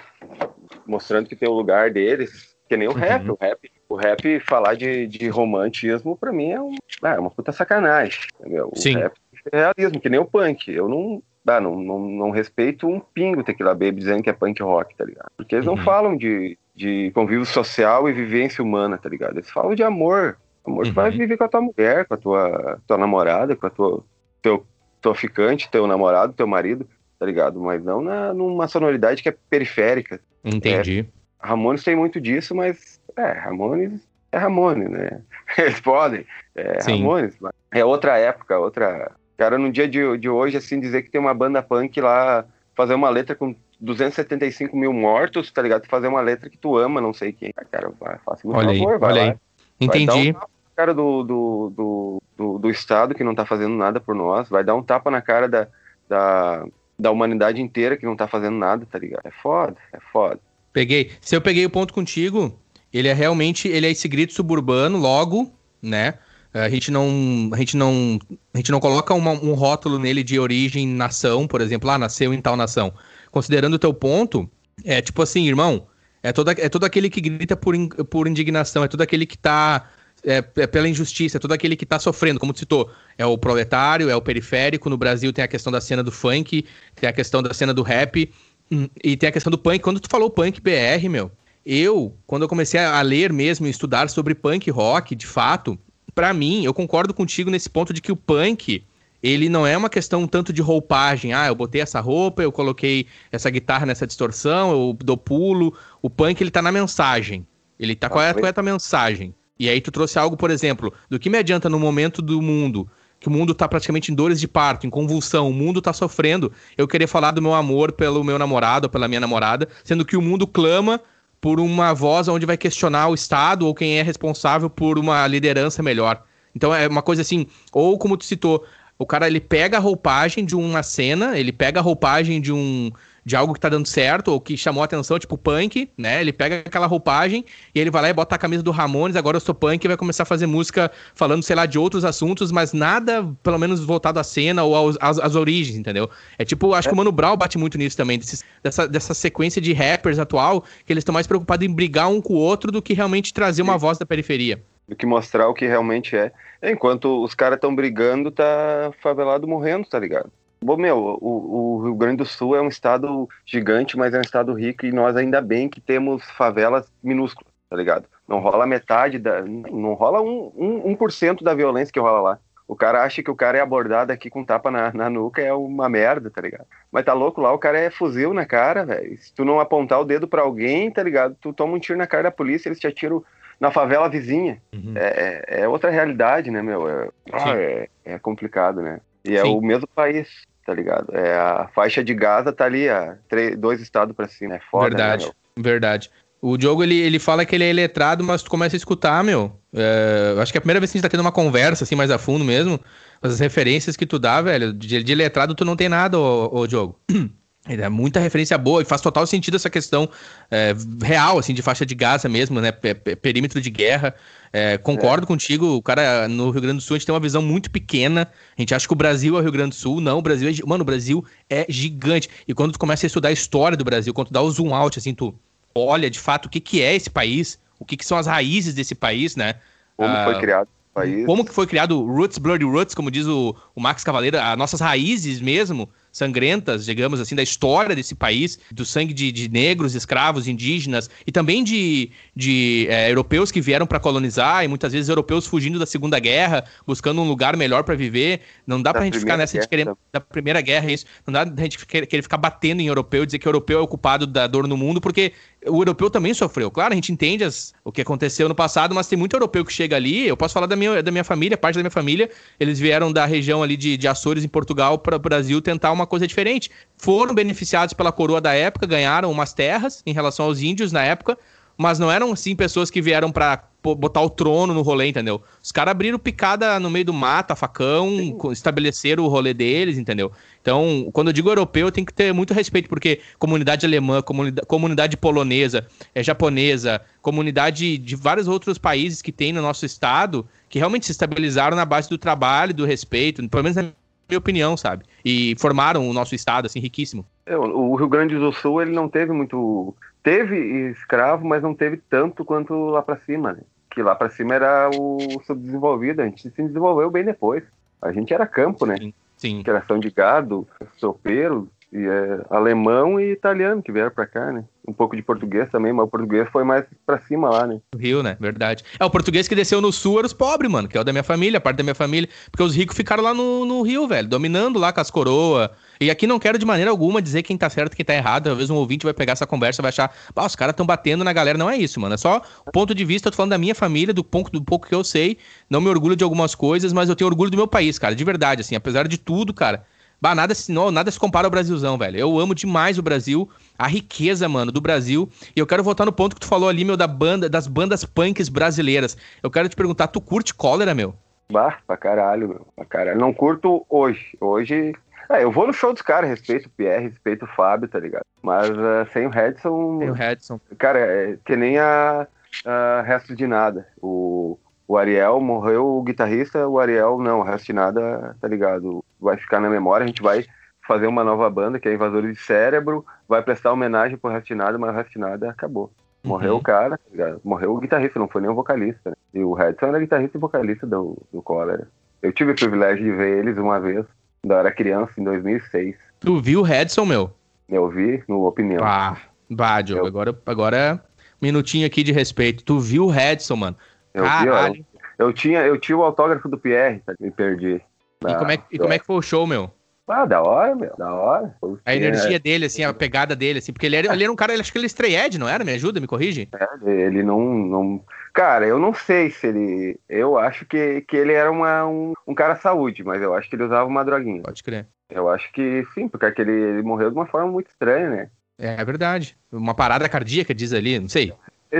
Mostrando que tem o lugar deles. Que nem o uhum. rap. O rap o rap falar de, de romantismo, pra mim, é, um, ah, é uma puta sacanagem. Entendeu? O Sim. rap é realismo, que nem o punk. Eu não, ah, não, não, não respeito um pingo Tequila Baby dizendo que é punk rock, tá ligado? Porque eles uhum. não falam de, de convívio social e vivência humana, tá ligado? Eles falam de amor. Amor uhum. vai viver com a tua mulher, com a tua, tua namorada, com a tua teu, tua ficante, teu namorado, teu marido, tá ligado? Mas não na, numa sonoridade que é periférica. Entendi. É, Ramones tem muito disso, mas é, Ramones é Ramones, né? Eles podem, é Sim. Ramones, mas é outra época, outra. Cara, no dia de, de hoje, assim, dizer que tem uma banda punk lá, fazer uma letra com 275 mil mortos, tá ligado? Fazer uma letra que tu ama, não sei quem. Ah, cara, faça muito olha favor, aí, vai olha lá. Aí. Entendi. Vai um cara do, do, do, do, do Estado que não tá fazendo nada por nós, vai dar um tapa na cara da, da, da humanidade inteira que não tá fazendo nada, tá ligado? É foda, é foda. Peguei. Se eu peguei o ponto contigo, ele é realmente, ele é esse grito suburbano, logo, né? A gente não, a gente não, a gente não coloca uma, um rótulo nele de origem nação, por exemplo, ah, nasceu em tal nação. Considerando o teu ponto, é tipo assim, irmão, é todo, é todo aquele que grita por, por indignação, é todo aquele que tá é, é, pela injustiça, é todo aquele que tá sofrendo, como tu citou. É o proletário, é o periférico. No Brasil tem a questão da cena do funk, tem a questão da cena do rap. Hum, e tem a questão do punk. Quando tu falou punk BR, meu, eu, quando eu comecei a ler mesmo, estudar sobre punk rock, de fato, para mim, eu concordo contigo nesse ponto de que o punk, ele não é uma questão tanto de roupagem. Ah, eu botei essa roupa, eu coloquei essa guitarra nessa distorção, eu dou pulo. O punk, ele tá na mensagem. Ele tá, é, é a tua mensagem? E aí tu trouxe algo, por exemplo, do que me adianta no momento do mundo que o mundo tá praticamente em dores de parto, em convulsão, o mundo tá sofrendo, eu queria falar do meu amor pelo meu namorado pela minha namorada, sendo que o mundo clama por uma voz onde vai questionar o Estado ou quem é responsável por uma liderança melhor. Então é uma coisa assim, ou como tu citou, o cara ele pega a roupagem de uma cena, ele pega a roupagem de um de algo que tá dando certo, ou que chamou a atenção, tipo punk, né? Ele pega aquela roupagem e ele vai lá e bota a camisa do Ramones, agora eu sou punk e vai começar a fazer música falando, sei lá, de outros assuntos, mas nada, pelo menos, voltado à cena ou às, às origens, entendeu? É tipo, acho é. que o Mano Brown bate muito nisso também, desses, dessa, dessa sequência de rappers atual, que eles estão mais preocupados em brigar um com o outro do que realmente trazer uma voz da periferia do que mostrar o que realmente é. Enquanto os caras estão brigando, tá favelado morrendo, tá ligado? Bom, meu, o, o, Rio Grande do Sul é um estado gigante, mas é um estado rico e nós ainda bem que temos favelas minúsculas. tá ligado? Não rola metade da. Não rola um, um, 1% da violência que rola lá. O cara acha que o cara é abordado aqui com tapa na, na nuca é uma merda, tá ligado? Mas tá louco lá, o cara é fuzil na cara, velho. Se tu não apontar o dedo para alguém, tá ligado? Tu toma um tiro na cara da polícia, eles te atiram na favela vizinha. Uhum. É, é, é, outra realidade, né, meu? É, ah, é, é, complicado, né? E é Sim. o mesmo país, tá ligado? É, a faixa de Gaza tá ali, a três, dois estados pra cima. É foda, né, Verdade, né, verdade. O Diogo, ele, ele fala que ele é letrado, mas tu começa a escutar, meu. É, acho que é a primeira vez que a gente tá tendo uma conversa, assim, mais a fundo mesmo. As referências que tu dá, velho. De, de letrado tu não tem nada, ô, ô Diogo. É muita referência boa e faz total sentido essa questão é, real, assim, de faixa de Gaza mesmo, né? Perímetro de guerra. É, concordo é. contigo, o cara no Rio Grande do Sul a gente tem uma visão muito pequena. A gente acha que o Brasil é o Rio Grande do Sul. Não, o Brasil é. Mano, o Brasil é gigante. E quando tu começa a estudar a história do Brasil, quando tu dá o zoom out, assim, tu olha de fato o que, que é esse país, o que, que são as raízes desse país, né? Como ah, foi criado país. Como que foi criado Roots, Bloody Roots, como diz o, o Max Cavaleiro, as nossas raízes mesmo, sangrentas, digamos assim, da história desse país, do sangue de, de negros, escravos, indígenas e também de, de é, europeus que vieram para colonizar e muitas vezes europeus fugindo da Segunda Guerra, buscando um lugar melhor para viver. Não dá para a gente ficar nessa de querer, da Primeira Guerra, isso. Não dá pra gente querer, querer ficar batendo em europeu e dizer que europeu é o culpado da dor no mundo, porque o europeu também sofreu. Claro, a gente entende as, o que aconteceu no passado, mas tem muito europeu que chega ali. Eu posso falar da minha, da minha família, parte da minha família, eles vieram da região ali de, de Açores, em Portugal, para o Brasil tentar uma coisa diferente. Foram beneficiados pela coroa da época, ganharam umas terras em relação aos índios na época, mas não eram, assim, pessoas que vieram para botar o trono no rolê, entendeu? Os caras abriram picada no meio do mato, a facão, Sim. estabeleceram o rolê deles, entendeu? Então, quando eu digo europeu, tem que ter muito respeito, porque comunidade alemã, comunidade, comunidade polonesa, é, japonesa, comunidade de vários outros países que tem no nosso estado, que realmente se estabilizaram na base do trabalho, do respeito, pelo menos na minha opinião, sabe? E formaram o nosso estado, assim, riquíssimo. É, o Rio Grande do Sul, ele não teve muito... Teve escravo, mas não teve tanto quanto lá para cima, né? Que lá para cima era o subdesenvolvido, a gente se desenvolveu bem depois. A gente era campo, né? Sim. Sim. Criação de gado, sopeiro, e é, alemão e italiano que vieram para cá, né? Um pouco de português também, mas o português foi mais para cima lá, né? Rio, né? Verdade. É, o português que desceu no sul era os pobres, mano, que é o da minha família, a parte da minha família. Porque os ricos ficaram lá no, no Rio, velho, dominando lá com as coroas. E aqui não quero de maneira alguma dizer quem tá certo e quem tá errado. Talvez um ouvinte vai pegar essa conversa e vai achar, ah, os caras estão batendo na galera. Não é isso, mano. É só o ponto de vista, eu tô falando da minha família, do pouco, do pouco que eu sei. Não me orgulho de algumas coisas, mas eu tenho orgulho do meu país, cara. De verdade, assim, apesar de tudo, cara Bah, nada, não, nada se compara ao Brasilzão, velho. Eu amo demais o Brasil, a riqueza, mano, do Brasil. E eu quero voltar no ponto que tu falou ali, meu, da banda, das bandas punks brasileiras. Eu quero te perguntar, tu curte cólera, meu? Bah, pra caralho, meu. Pra caralho. Não curto hoje. Hoje. É, eu vou no show dos caras, respeito o Pierre, respeito o Fábio, tá ligado? Mas uh, sem o Redson. Sem o Redson. Cara, é que nem a, a resto de nada. O, o Ariel morreu, o guitarrista, o Ariel não, o resto de nada, tá ligado? Vai ficar na memória, a gente vai fazer uma nova banda, que é Invasores de Cérebro, vai prestar homenagem pro resto de nada, mas o resto de nada acabou. Morreu uhum. o cara, tá morreu o guitarrista, não foi nem o vocalista. Né? E o Redson era guitarrista e vocalista do, do Cólera. Eu tive o privilégio de ver eles uma vez, quando eu era criança, em 2006. Tu viu o Redson, meu? Eu vi, no Opinião. Ah, bah, Diogo, eu... agora, agora minutinho aqui de respeito. Tu viu o Redson, mano? Eu Caralho. vi, eu, eu, tinha, eu tinha o autógrafo do Pierre, tá? me perdi. E, como é, e como é que foi o show, meu? Ah, da hora, meu, da hora. A energia dele, assim, a pegada dele, assim, porque ele era, ele era um cara, acho que ele estreed, não era? Me ajuda, me corrige? É, ele não, não... Cara, eu não sei se ele... Eu acho que, que ele era uma, um, um cara saúde, mas eu acho que ele usava uma droguinha. Pode crer. Eu acho que sim, porque aquele, ele morreu de uma forma muito estranha, né? É, é verdade. Uma parada cardíaca, diz ali, não sei.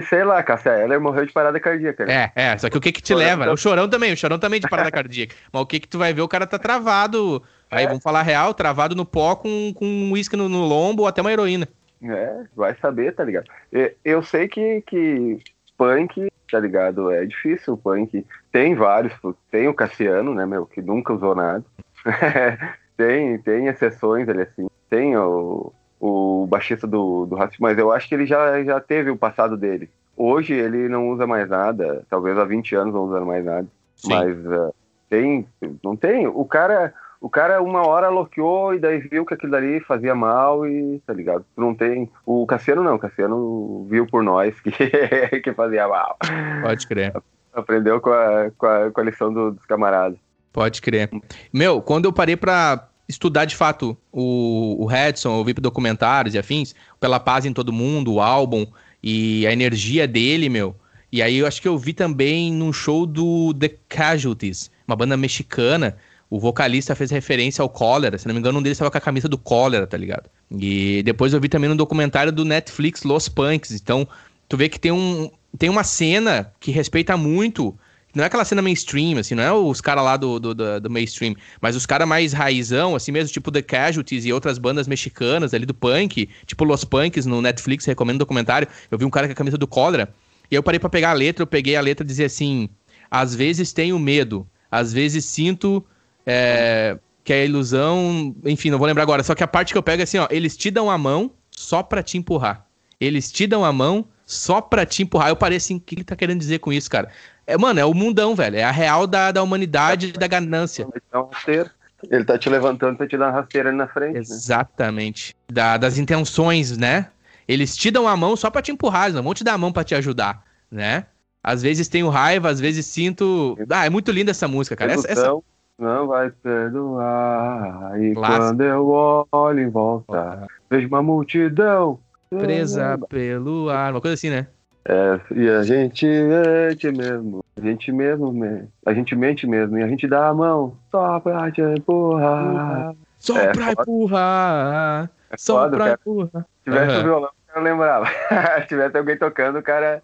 Sei lá, Cássia Eller morreu de parada cardíaca. Né? É, é, só que o que que te chorão leva? Tá... O chorão também, o chorão também de parada cardíaca. Mas o que que tu vai ver, o cara tá travado. Aí é. vamos falar real, travado no pó com, com um uísque no, no, lombo ou até uma heroína. É, vai saber, tá ligado? Eu sei que, que punk, tá ligado? É difícil o punk. Tem vários, tem o Cassiano, né, meu, que nunca usou nada. tem, tem exceções ali assim. Tem o, o baixista do, do Racismo, mas eu acho que ele já, já teve o passado dele. Hoje ele não usa mais nada, talvez há 20 anos não usa mais nada. Sim. Mas uh, tem, não tem. O cara, O cara uma hora loqueou e daí viu que aquilo dali fazia mal e, tá ligado? Não tem. O Cassiano não, o Cassiano viu por nós que, que fazia mal. Pode crer. Aprendeu com a, com a, com a lição do, dos camaradas. Pode crer. Meu, quando eu parei pra estudar de fato o, o Redson, ouvir documentários e afins, Pela Paz em Todo Mundo, o álbum e a energia dele, meu. E aí eu acho que eu vi também num show do The Casualties, uma banda mexicana. O vocalista fez referência ao cólera, se não me engano, um deles estava com a camisa do cólera, tá ligado? E depois eu vi também no documentário do Netflix Los Punks. Então, tu vê que tem, um, tem uma cena que respeita muito não é aquela cena mainstream, assim, não é os caras lá do, do, do, do, mainstream, mas os caras mais raizão, assim mesmo, tipo The Casualties e outras bandas mexicanas ali do punk, tipo Los Punks no Netflix, recomendo documentário. Eu vi um cara com a camisa do Cólera, e eu parei para pegar a letra, eu peguei a letra e dizia assim: às vezes tenho medo, às vezes sinto é, que é ilusão, enfim, não vou lembrar agora. Só que a parte que eu pego é assim, ó, eles te dão a mão só pra te empurrar. Eles te dão a mão só pra te empurrar. Eu parei assim, o que ele tá querendo dizer com isso, cara? É, mano, é o mundão, velho. É a real da, da humanidade e da ganância. Ele tá te levantando pra te dar uma rasteira ali na frente. Né? Exatamente. Né? Da, das intenções, né? Eles te dão a mão só pra te empurrar, eles não vão te dar a mão pra te ajudar, né? Às vezes tenho raiva, às vezes sinto. Ah, é muito linda essa música, cara. Essa, essa... Não vai perdoar. E quando eu olho em volta, vejo uma multidão. Presa pelo ar. Uma coisa assim, né? É, e a gente mente mesmo, a gente mesmo, a gente mente mesmo, e a gente dá a mão só pra te empurrar. Só é, pra empurrar. É só foda, pra empurrar. Se tivesse uhum. o violão, eu lembrava. Se tivesse alguém tocando, o cara.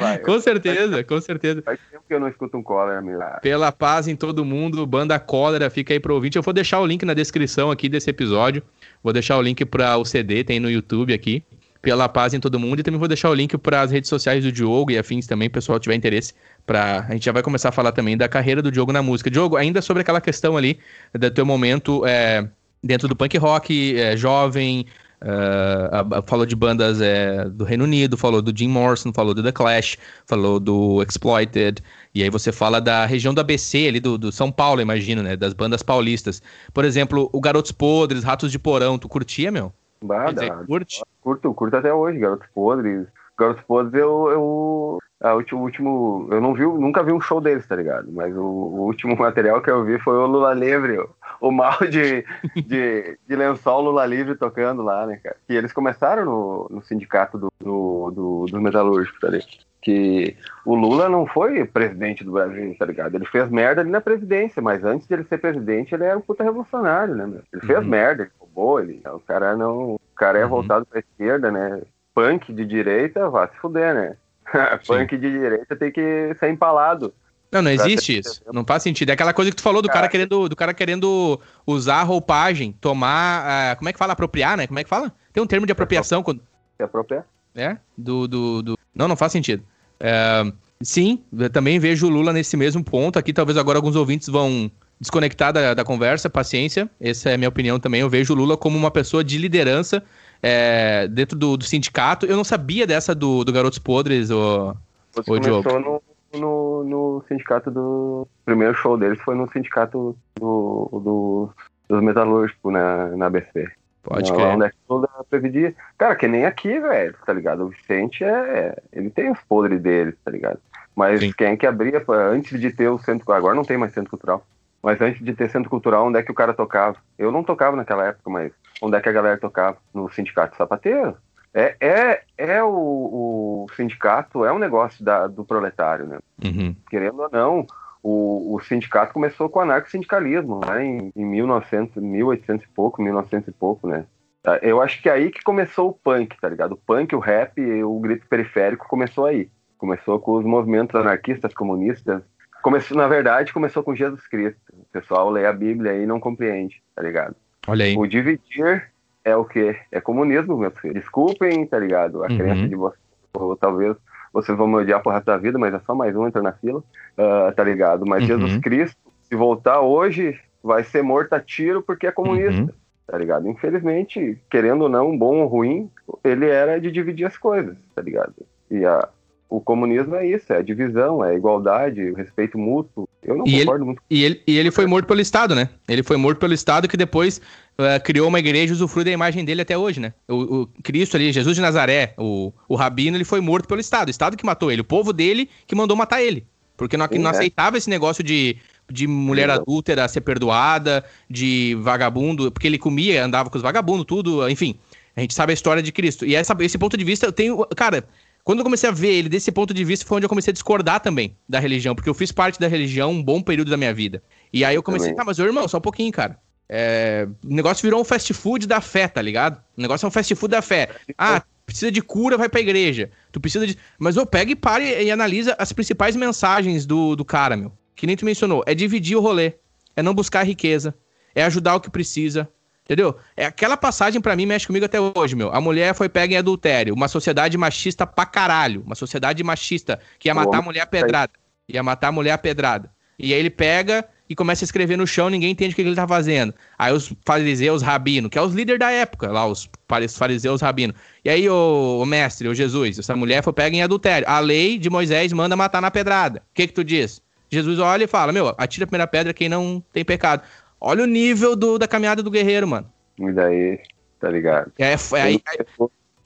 Vai, com certeza, com certeza. Faz tempo que eu não escuto um cólera, meu. Pela paz em todo mundo, banda cólera, fica aí pro ouvinte. Eu vou deixar o link na descrição aqui desse episódio. Vou deixar o link para o CD, tem no YouTube aqui pela paz em todo mundo. E também vou deixar o link para as redes sociais do Diogo e afins também, pessoal tiver interesse. Pra... A gente já vai começar a falar também da carreira do Diogo na música. Diogo, ainda sobre aquela questão ali do teu momento é, dentro do punk rock, é, jovem, uh, falou de bandas é, do Reino Unido, falou do Jim Morrison, falou do The Clash, falou do Exploited, e aí você fala da região do ABC ali, do, do São Paulo, imagino, né? Das bandas paulistas. Por exemplo, o Garotos Podres, Ratos de Porão, tu curtia, meu? Bah, dizer, curte? Curto, curto até hoje, Garotos Podres. Garotos Podres, eu. eu a último, último, eu não vi, nunca vi um show deles, tá ligado? Mas o, o último material que eu vi foi o Lula Livre, o, mal de, de, de lençol Lula Livre tocando lá, né, cara? E eles começaram no, no sindicato do, do, do, do metalúrgico, tá ligado? que o Lula não foi presidente do Brasil, tá ligado? Ele fez merda ali na presidência, mas antes de ele ser presidente, ele era um puta revolucionário, né, meu? Ele fez uhum. merda, ele roubou, ele, o cara não, o cara é uhum. voltado pra esquerda, né? Punk de direita, vá se fuder, né? Punk de direita tem que ser empalado. Não, não existe isso. Não faz sentido. É aquela coisa que tu falou do cara, cara querendo, do cara querendo usar a roupagem, tomar, uh, como é que fala, apropriar, né? Como é que fala? Tem um termo de apropriação quando Se apropriar? É? Do, do, do... Não, não faz sentido. É, sim, eu também vejo o Lula nesse mesmo ponto. Aqui talvez agora alguns ouvintes vão desconectar da, da conversa, paciência. Essa é a minha opinião também. Eu vejo o Lula como uma pessoa de liderança é, dentro do, do, sindicato. Eu não sabia dessa do, do Garotos Podres, o, Você o começou no, no, no, sindicato do... O primeiro show deles foi no sindicato do, do, dos metalúrgicos na, na ABC. Pode crer. Onde é que toda previdia. Cara, que nem aqui, velho, tá ligado? O Vicente é. Ele tem os podres dele, tá ligado? Mas Sim. quem que abria, antes de ter o centro. Agora não tem mais centro cultural. Mas antes de ter centro cultural, onde é que o cara tocava? Eu não tocava naquela época, mas onde é que a galera tocava? No sindicato sapateiro. É, é, é o, o sindicato, é um negócio da, do proletário, né? Uhum. Querendo ou não, o, o sindicato começou com o anarco-sindicalismo, né, em, em 1900, 1800 e pouco, 1900 e pouco, né. Ah, eu acho que é aí que começou o punk, tá ligado? O punk, o rap, o grito periférico começou aí. Começou com os movimentos anarquistas, comunistas. Começou, na verdade, começou com Jesus Cristo. O pessoal lê a Bíblia e não compreende, tá ligado? Olha aí. O dividir é o quê? É comunismo, meu filho. Desculpem, tá ligado? A uhum. crença de vocês, ou talvez vocês vão me odiar pro resto da vida, mas é só mais um entra na fila, uh, tá ligado? Mas uhum. Jesus Cristo, se voltar hoje, vai ser morto a tiro porque é comunista, uhum. tá ligado? Infelizmente, querendo ou não, bom ou ruim, ele era de dividir as coisas, tá ligado? E a, o comunismo é isso, é a divisão, é a igualdade, o respeito mútuo. Eu não E concordo muito. E ele, e ele foi morto pelo Estado, né? Ele foi morto pelo Estado que depois eh, criou uma igreja e usufrui da imagem dele até hoje, né? O, o Cristo ali, Jesus de Nazaré, o, o Rabino, ele foi morto pelo Estado. O Estado que matou ele, o povo dele que mandou matar ele. Porque não, Sim, não é. aceitava esse negócio de, de mulher Não. adúltera ser perdoada, de vagabundo, porque ele comia, andava com os vagabundos, tudo, enfim. A gente sabe a história de Cristo. E essa, esse ponto de vista, eu tenho. Cara, quando eu comecei a ver ele desse ponto de vista, foi onde eu comecei a discordar também da religião, porque eu fiz parte da religião um bom período da minha vida. E aí eu comecei, Também. tá, mas ô irmão, só um pouquinho, cara. É, o negócio virou um fast food da fé, tá ligado? O negócio é um fast food da fé. Ah, precisa de cura, vai pra igreja. Tu precisa de. Mas eu pega e para e, e analisa as principais mensagens do, do cara, meu. Que nem tu mencionou. É dividir o rolê. É não buscar riqueza. É ajudar o que precisa. Entendeu? É aquela passagem pra mim mexe comigo até hoje, meu. A mulher foi pega em adultério, uma sociedade machista pra caralho, uma sociedade machista que ia matar a mulher a pedrada. Ia matar a mulher a pedrada. E aí ele pega e começa a escrever no chão, ninguém entende o que ele tá fazendo. Aí os fariseus rabinos, que é os líderes da época, lá, os fari- fariseus rabinos. E aí, o, o mestre, o Jesus, essa mulher foi pega em adultério. A lei de Moisés manda matar na pedrada. O que que tu diz? Jesus olha e fala, meu, atira a primeira pedra quem não tem pecado. Olha o nível do, da caminhada do guerreiro, mano. E daí, tá ligado? É, é, aí,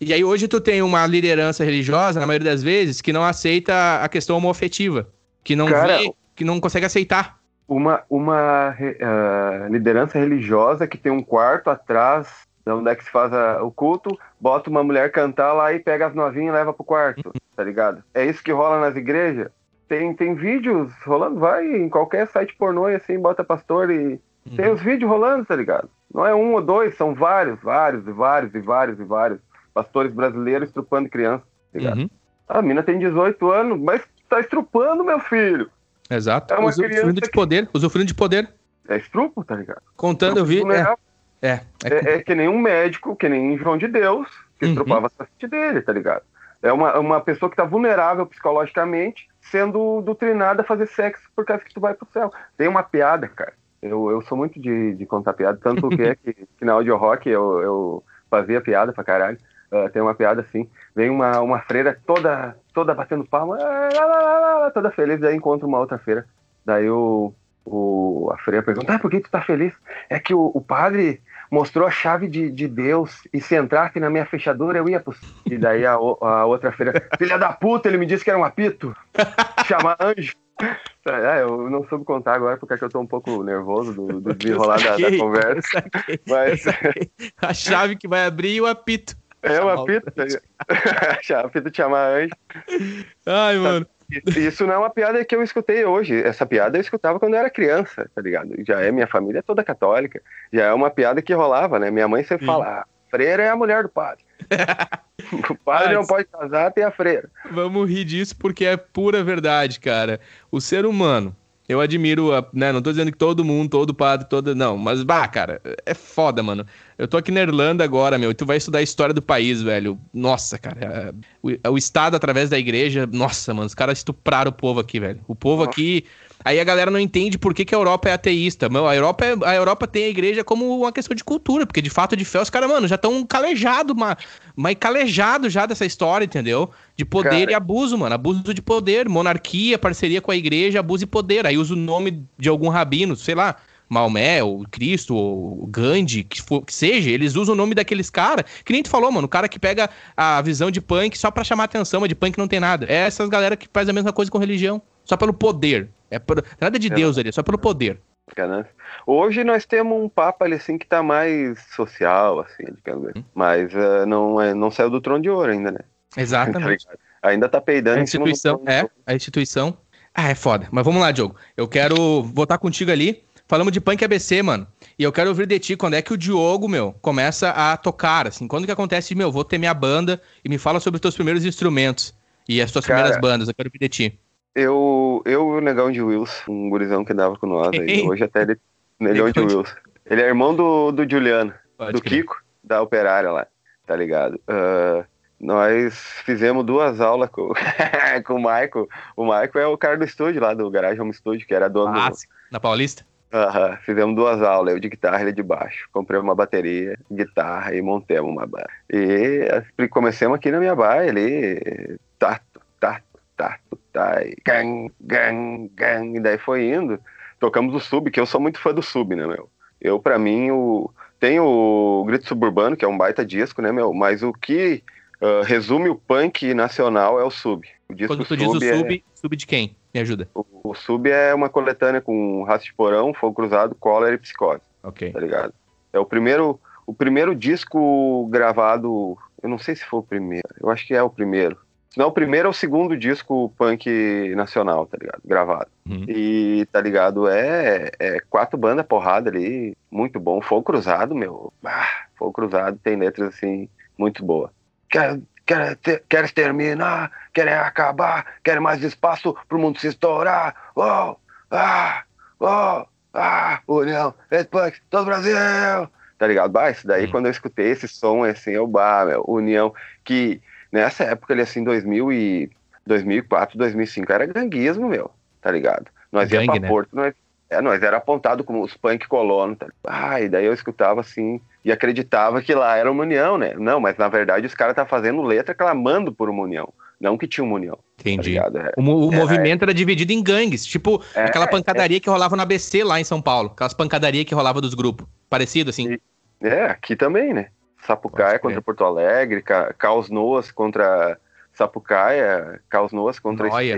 e aí hoje tu tem uma liderança religiosa, na maioria das vezes, que não aceita a questão homoafetiva. Que não Cara, vê, que não consegue aceitar. Uma, uma ah, liderança religiosa que tem um quarto atrás de onde é que se faz a- o culto, bota uma mulher cantar lá e pega as novinhas e leva pro quarto, tá ligado? É isso que rola nas igrejas. Tem, tem vídeos rolando, vai em qualquer site pornô e assim, bota pastor e. Tem os vídeos rolando, tá ligado? Não é um ou dois, são vários, vários e vários e vários e vários pastores brasileiros estrupando crianças, tá ligado? Uhum. A mina tem 18 anos, mas tá estrupando, meu filho. Exato. É uma usufruindo criança de que- poder, usufruindo de poder. É estrupo, tá ligado? Contando, eu vi. É, Vulnerável. é, é, É, é que nem um médico, que nem João de Deus, que Uhum. estrupava a paciente dele, tá ligado? É uma, uma pessoa que tá vulnerável psicologicamente, sendo doutrinada a fazer sexo por causa que tu vai pro céu. Tem uma piada, cara. Eu, eu sou muito de, de contar piada, tanto que é que, que na audio rock eu, eu fazia piada pra caralho. Ah, tem uma piada assim, vem uma, uma freira toda, toda batendo palma, lá, lá, lá, toda feliz, daí encontra uma outra freira. Daí o, o, a freira pergunta, ah, por que tu tá feliz? É que o, o padre mostrou a chave de, de Deus e se entrasse na minha fechadura eu ia pro... céu." E daí a, a outra freira, filha da puta, ele me disse que era um apito, chamar anjo. É, eu não soube contar agora porque é eu tô um pouco nervoso do, do desenrolar da, da conversa. saquei, Mas. A chave que vai abrir e o apito. é o apito, ligado? apito de chamar anjo. Ai, mano. Isso não é uma piada que eu escutei hoje. Essa piada eu escutava quando eu era criança, tá ligado? Já é minha família é toda católica. Já é uma piada que rolava, né? Minha mãe sempre Sim. fala: ah, freira é a mulher do padre. o padre não pode casar, tem a freira. Vamos rir disso porque é pura verdade, cara. O ser humano, eu admiro, a, né? Não tô dizendo que todo mundo, todo padre, todo. Não, mas, bah, cara, é foda, mano. Eu tô aqui na Irlanda agora, meu, e tu vai estudar a história do país, velho. Nossa, cara. é, O, o Estado, através da igreja, nossa, mano, os caras estupraram o povo aqui, velho. O povo Nossa. aqui. Aí a galera não entende por que, que a Europa é ateísta. Meu, a, Europa é- a Europa tem a igreja como uma questão de cultura, porque de fato, de fé, os caras, mano, já estão calejados, mas, mas calejados já dessa história, entendeu? De poder Cara. e abuso, mano. Abuso de poder, monarquia, parceria com a igreja, abuso e poder. Aí usa o nome de algum rabino, sei lá, Maomé, ou Cristo, ou Gandhi, que, for, que seja, eles usam o nome daqueles caras. Que nem tu falou, mano, o cara que pega a visão de punk só pra chamar atenção, mas de punk não tem nada. É essas galera que faz a mesma coisa com religião, só pelo poder. É por, nada de É. Deus ali, é só pelo poder. Ganância. Hoje nós temos um papa ali assim que tá mais social, assim, digamos assim. Mas eh, não, é, não saiu do trono de ouro ainda, né? Tá Exatamente. ligado? ainda tá peidando A instituição, é, a instituição. Ah, é foda. Mas vamos lá, Diogo. Eu quero votar contigo ali. Falamos de punk ABC, mano. E eu quero ouvir de ti quando é que o Diogo, meu, começa a tocar, assim. Quando que acontece, meu, vou ter minha banda e me fala sobre os teus primeiros instrumentos e as tuas Cara, primeiras bandas. Eu quero ouvir de ti. Eu, eu e o Negão de Wilson, um gurizão que andava com nós aí. Hoje até ele. Negão de Wilson. Ele é irmão do, do Juliano. Pode do crer. Kiko, da operária lá, tá ligado? Ah, nós fizemos duas aulas com, com o Michael. O Michael é o cara do estúdio lá, do Garage Home Studio, que era dono do... Clássico. Na Paulista? Aham, Fizemos duas aulas, eu de guitarra e ele de baixo. Comprei uma bateria, guitarra e montemos uma banda. E assim, comecemos aqui na minha tato, tato, tá, tá, e gang, gang, gang, e daí foi indo. Tocamos o sub, que eu sou muito fã do sub, né, meu? Eu, pra mim, o... tem o Grito Suburbano, que é um baita disco, né, meu? Mas o que uh, resume o punk nacional é o sub. O disco Quando tu diz o sub, é... sub de quem? Me ajuda. O, o sub é uma coletânea com Raça de Porão, Fogo Cruzado, Cólera e Psicose. Ok. Tá ligado? É o primeiro, o primeiro disco gravado, eu não sei se foi o primeiro, eu acho que é o primeiro. Se não, o primeiro é o segundo disco punk nacional, tá ligado? Gravado. Uhum. E, tá ligado? É, é quatro bandas porrada ali, muito bom. Fogo Cruzado, meu. Ah, Fogo Cruzado tem letras assim, muito boa. Quer, quer, ter, queres terminar, querem acabar, querem mais espaço pro mundo se estourar. Oh, ah, oh, ah, União, Red Punk, todo Brasil! Tá ligado? Bah, isso daí, uhum. quando eu escutei esse som, assim, eu, bah, meu, União, que Nessa época, ali assim, 2000 e 2004, 2005, era ganguismo, meu, tá ligado? Nós Gangue, ia pra né? Porto, nós, é, nós era apontado como os punk colono, tá? Ah, e daí eu escutava assim e acreditava que lá era uma união, né? Não, mas na verdade os caras tá fazendo letra clamando por uma união. Não que tinha uma união. Tá Entendi. Tá é, o, o é, movimento era dividido em gangues, tipo é, aquela pancadaria que rolava no ABC lá em São Paulo. Aquelas pancadaria que rolava dos grupos. Parecido, assim. É, aqui também, né? Sapucaia contra Porto Alegre, Ca Caos Noas contra Sapucaia, Caos Noas contra Noia,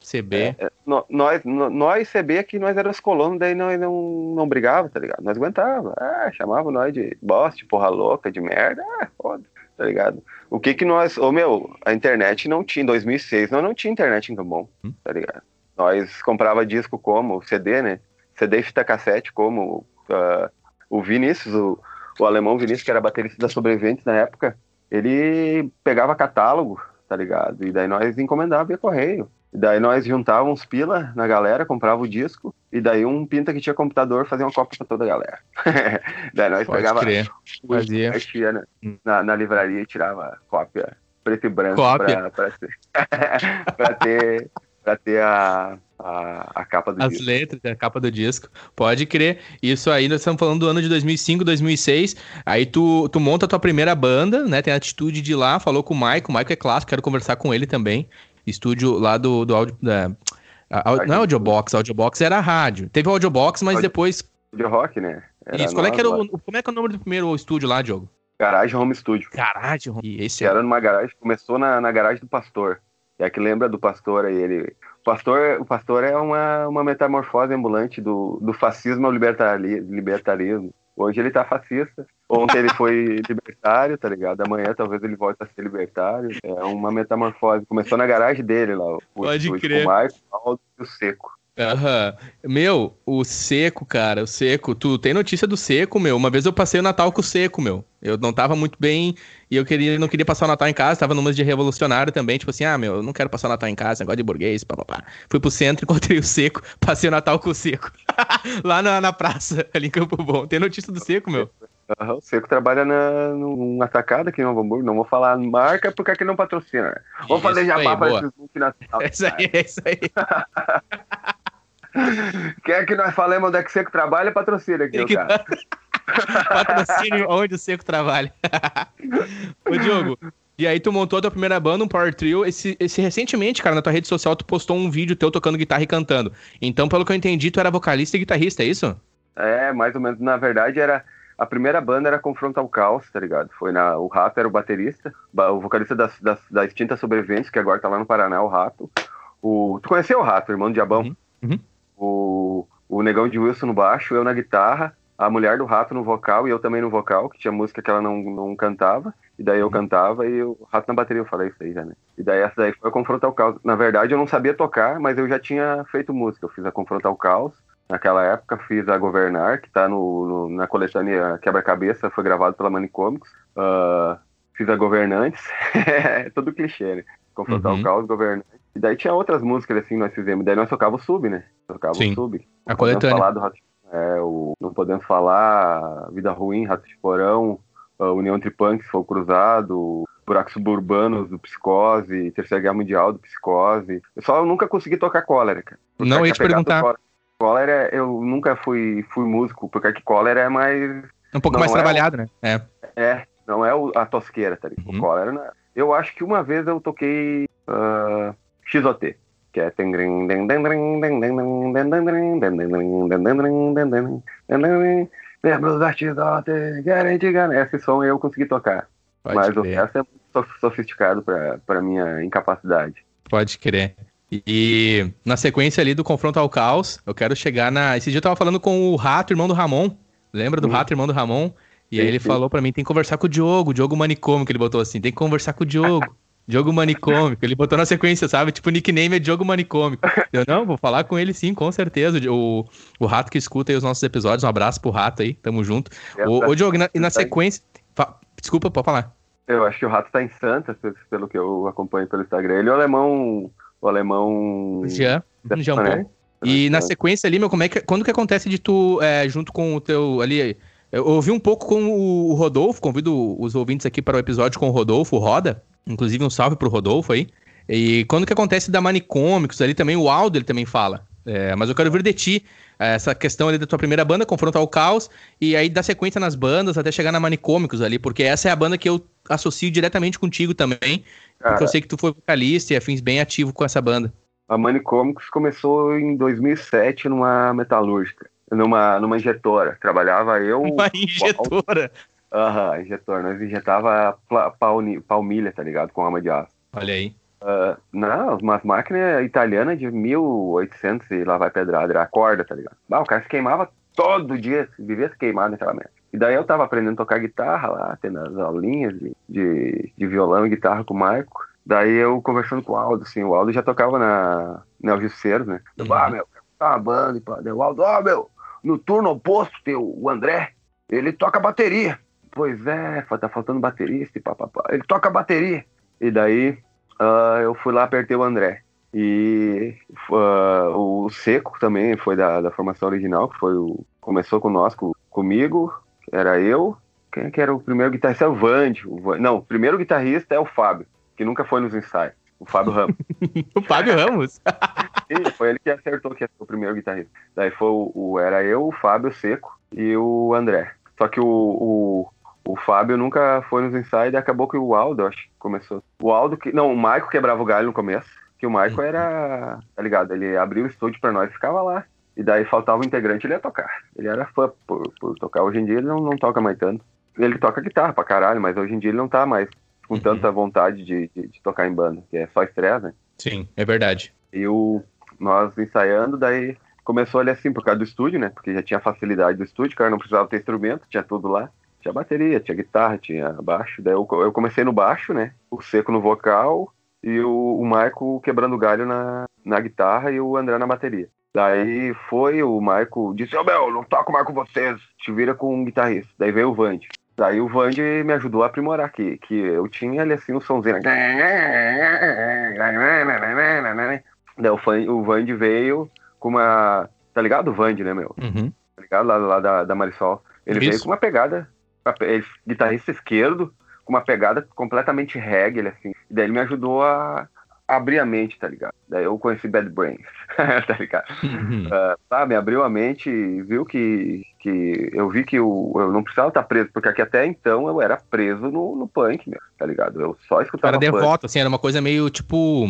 CB. É, é, no, nós, no, nós, CB, aqui nós éramos colonos, daí nós não, não brigava, tá ligado? Nós aguentava. Ah, chamava nós de bosta, de porra louca, de merda. Ah, foda, tá ligado? O que que nós. Ô, oh, meu, a internet não tinha. Em 2006 nós não tinha internet em bom, hum? tá ligado? Nós comprava disco como CD, né? CD e fita cassete, como uh, o Vinícius, o o alemão Vinícius, que era baterista da Sobreviventes na época, ele pegava catálogo, tá ligado? E daí nós encomendava via correio. E daí nós juntávamos pila na galera, comprava o disco, e daí um pinta que tinha computador fazia uma cópia pra toda a galera. daí nós Pode pegava crer. Fazia. Na, na, na, livraria e tirava cópia preto e branco cópia. Pra, pra, pra ter, pra ter a, a, a capa do As disco. letras, a capa do disco. Pode crer. Isso aí, nós estamos falando do ano de 2005, 2006. Aí tu, tu monta a tua primeira banda, né? Tem a atitude de ir lá, falou com o Maico. O Maico é clássico, quero conversar com ele também. Estúdio lá do, do áudio. Da, a, a, não é Audiobox, Audiobox era rádio. Teve o Audiobox, mas Audio, depois. Audio Rock, né? Era Isso, qual é que era o, como é que é o nome do primeiro estúdio lá, Diogo? Garage Home Studio. Garage Home. E esse que é... era numa garagem, começou na, na garagem do pastor. É que lembra do pastor aí, ele o pastor, o pastor é uma, uma metamorfose ambulante do, do fascismo ao libertari, libertarismo. Hoje ele tá fascista. Ontem ele foi libertário, tá ligado? Amanhã talvez ele volte a ser libertário. É uma metamorfose. Começou na garagem dele lá. O, Pode crer. O Marcos, o e o Seco. Aham. Meu, o Seco, cara, o Seco. Tu tem notícia do Seco, meu? Uma vez eu passei o Natal com o Seco, meu. Eu não tava muito bem e eu queria, não queria passar o Natal em casa, tava numa de revolucionário também, tipo assim, ah, meu, eu não quero passar o Natal em casa, negócio de burguês, papapá. Fui pro centro, encontrei o Seco, passei o Natal com o Seco. Lá na, na praça, ali em Campo Bom. Tem notícia do Seco, meu? Uhum, o Seco trabalha na, num atacado aqui em Novo Hamburgo. Não vou falar marca porque aqui não patrocina. Né? Vamos fazer jabá para esses multinacionais. É isso aí, é isso aí. Quer que nós falemos onde é que o Seco trabalha, patrocina aqui, que... cara. Patrocínio onde o Seco trabalha. Ô, Diogo, e aí tu montou a tua primeira banda, um Power Trio. Esse, esse recentemente, cara, na tua rede social, tu postou um vídeo teu tocando guitarra e cantando. Então, pelo que eu entendi, tu era vocalista e guitarrista, é isso? É, mais ou menos. Na verdade, era... A primeira banda era Confronta ao Caos, tá ligado? Foi na... O Rato era o baterista, o vocalista das, das, da extinta Sobreviventes, que agora tá lá no Paraná, o Rato. O... Tu conheceu o Rato, irmão do Diabão? Uhum. Uhum o, o Negão de Wilson no baixo, eu na guitarra, a mulher do rato no vocal e eu também no vocal, que tinha música que ela não, não cantava, e daí eu uhum. cantava e o rato na bateria, eu falei isso aí já, né? E daí essa daí foi a Confrontar o Caos. Na verdade, eu não sabia tocar, mas eu já tinha feito música. Eu fiz a Confrontar o Caos, naquela época fiz a Governar, que tá no, no na coletânea Quebra-Cabeça, foi gravado pela Manicomics. Uh, fiz a Governantes, é todo clichê, né? Confrontar uhum. o Caos, Governantes. E daí tinha outras músicas assim nós fizemos. Daí nós tocava o sub, né? Tocava Sim. o sub. A coletânea. Falar do é, o, não podemos falar Vida Ruim, Rato de Porão, União Tripunks, Fogo Cruzado, Buracos Suburbanos do Psicose, Terceira Guerra Mundial do Psicose. Eu só nunca consegui tocar cólera, cara. Não ia te perguntar. Cólera, eu nunca fui, fui músico, porque aqui cólera é mais. Um pouco mais é trabalhado, o, né? É. É, não é a tosqueira, tá ligado? Uhum. O cólera, né? Eu acho que uma vez eu toquei. Uh, XOT, que é. Esse som eu consegui tocar. Pode mas crer. o resto é muito sofisticado para minha incapacidade. Pode crer. E na sequência ali do confronto ao caos, eu quero chegar na. Esse dia eu tava falando com o Rato, irmão do Ramon. Lembra do hum. Rato, irmão do Ramon? E sim, aí ele sim. falou para mim: tem que conversar com o Diogo, o Diogo Manicômio, que ele botou assim: tem que conversar com o Diogo. Diogo Manicômico, ele botou na sequência, sabe? Tipo, o nickname é Diogo Manicômico. Eu, não, vou falar com ele sim, com certeza. O, o Rato que escuta aí os nossos episódios, um abraço pro Rato aí, tamo junto. O, o Diogo, e na, e na sequência... Fa... Desculpa, pode falar. Eu acho que o Rato tá em Santa, pelo que eu acompanho pelo Instagram. Ele é o alemão... O alemão... Jean, Jean Paul. E na sequência ali, meu, como é que, quando que acontece de tu, é, junto com o teu, ali, eu ouvi um pouco com o Rodolfo, convido os ouvintes aqui para o episódio com o Rodolfo, Roda, Inclusive, um salve pro Rodolfo aí. E quando que acontece da Manicômicos ali também, o Aldo ele também fala. É, mas eu quero ver de ti essa questão ali da tua primeira banda, Confronto ao Caos, e aí da sequência nas bandas até chegar na Manicômicos ali, porque essa é a banda que eu associo diretamente contigo também, Cara, porque eu sei que tu foi vocalista e afins bem ativo com essa banda. A Manicômicos começou em 2007 numa metalúrgica, numa, numa injetora. Trabalhava eu... Uma injetora? Aham, uhum, injetor. Nós injetava palmilha, tá ligado? Com arma de aço. Olha aí. Uh, não, umas máquinas italianas de 1800 e lá vai pedrada, era a corda, tá ligado? Ah, o cara se queimava todo dia, vivia se queimado naquela merda. E daí eu tava aprendendo a tocar guitarra lá, tendo as aulinhas de, de, de violão e guitarra com o Marco. Daí eu conversando com o Aldo, assim, o Aldo já tocava na, na Algiceiro, né? Uhum. Ah, meu, tá uma banda, e pá. Daí o Aldo, ó, oh, meu, no turno oposto tem o André, ele toca bateria pois é, tá faltando baterista e papapá. Ele toca bateria. E daí uh, eu fui lá, apertei o André. E uh, o Seco também foi da, da formação original, que foi o. Começou conosco, comigo, era eu. Quem é que era o primeiro guitarrista? É o Vande. O. Não, o primeiro guitarrista é o Fábio, que nunca foi nos ensaios. O Fábio Ramos. o Fábio Ramos? Sim, foi ele que acertou que era o primeiro guitarrista. Daí foi o, o, era eu, o Fábio Seco e o André. Só que o, o, o Fábio nunca foi nos ensaios e acabou que o Aldo, acho que começou. O Aldo, que. Não, o Maico quebrava o galho no começo. Que o Maico era. Tá ligado? Ele abriu o estúdio pra nós e ficava lá. E daí faltava o integrante, ele ia tocar. Ele era fã por, por tocar. Hoje em dia ele não, não toca mais tanto. Ele toca guitarra pra caralho, mas hoje em dia ele não tá mais com uhum. tanta vontade de, de, de, tocar em banda, que é só estresse, né? Sim, é verdade. E o, nós ensaiando, daí começou ali assim, por causa do estúdio, né? Porque já tinha facilidade do estúdio, o cara não precisava ter instrumento, tinha tudo lá. Tinha bateria, tinha guitarra, tinha baixo. Daí eu, eu comecei no baixo, né? O Seco no vocal e o, o Marco quebrando galho na, na guitarra e o André na bateria. Daí foi, o Marco disse, ô oh, meu, não toco mais com vocês, te vira com um guitarrista. Daí veio o Vande. Daí o Vande me ajudou a aprimorar, que, que eu tinha ali assim um somzinho. Daí o, o Vande veio com uma. Tá ligado o Vande, né, meu? Uhum. Tá ligado? Lá, lá da, da Marisol. Ele Isso. veio com uma pegada guitarrista esquerdo, com uma pegada completamente reggae, assim. E daí ele me ajudou a abrir a mente, tá ligado? Daí eu conheci Bad Brains, tá ligado? Uhum. Uh, tá, me abriu a mente e viu que, que eu vi que eu, eu não precisava estar preso, porque aqui até então eu era preso no, no punk, meu, tá ligado? Eu só escutava Era devoto, assim, era uma coisa meio, tipo,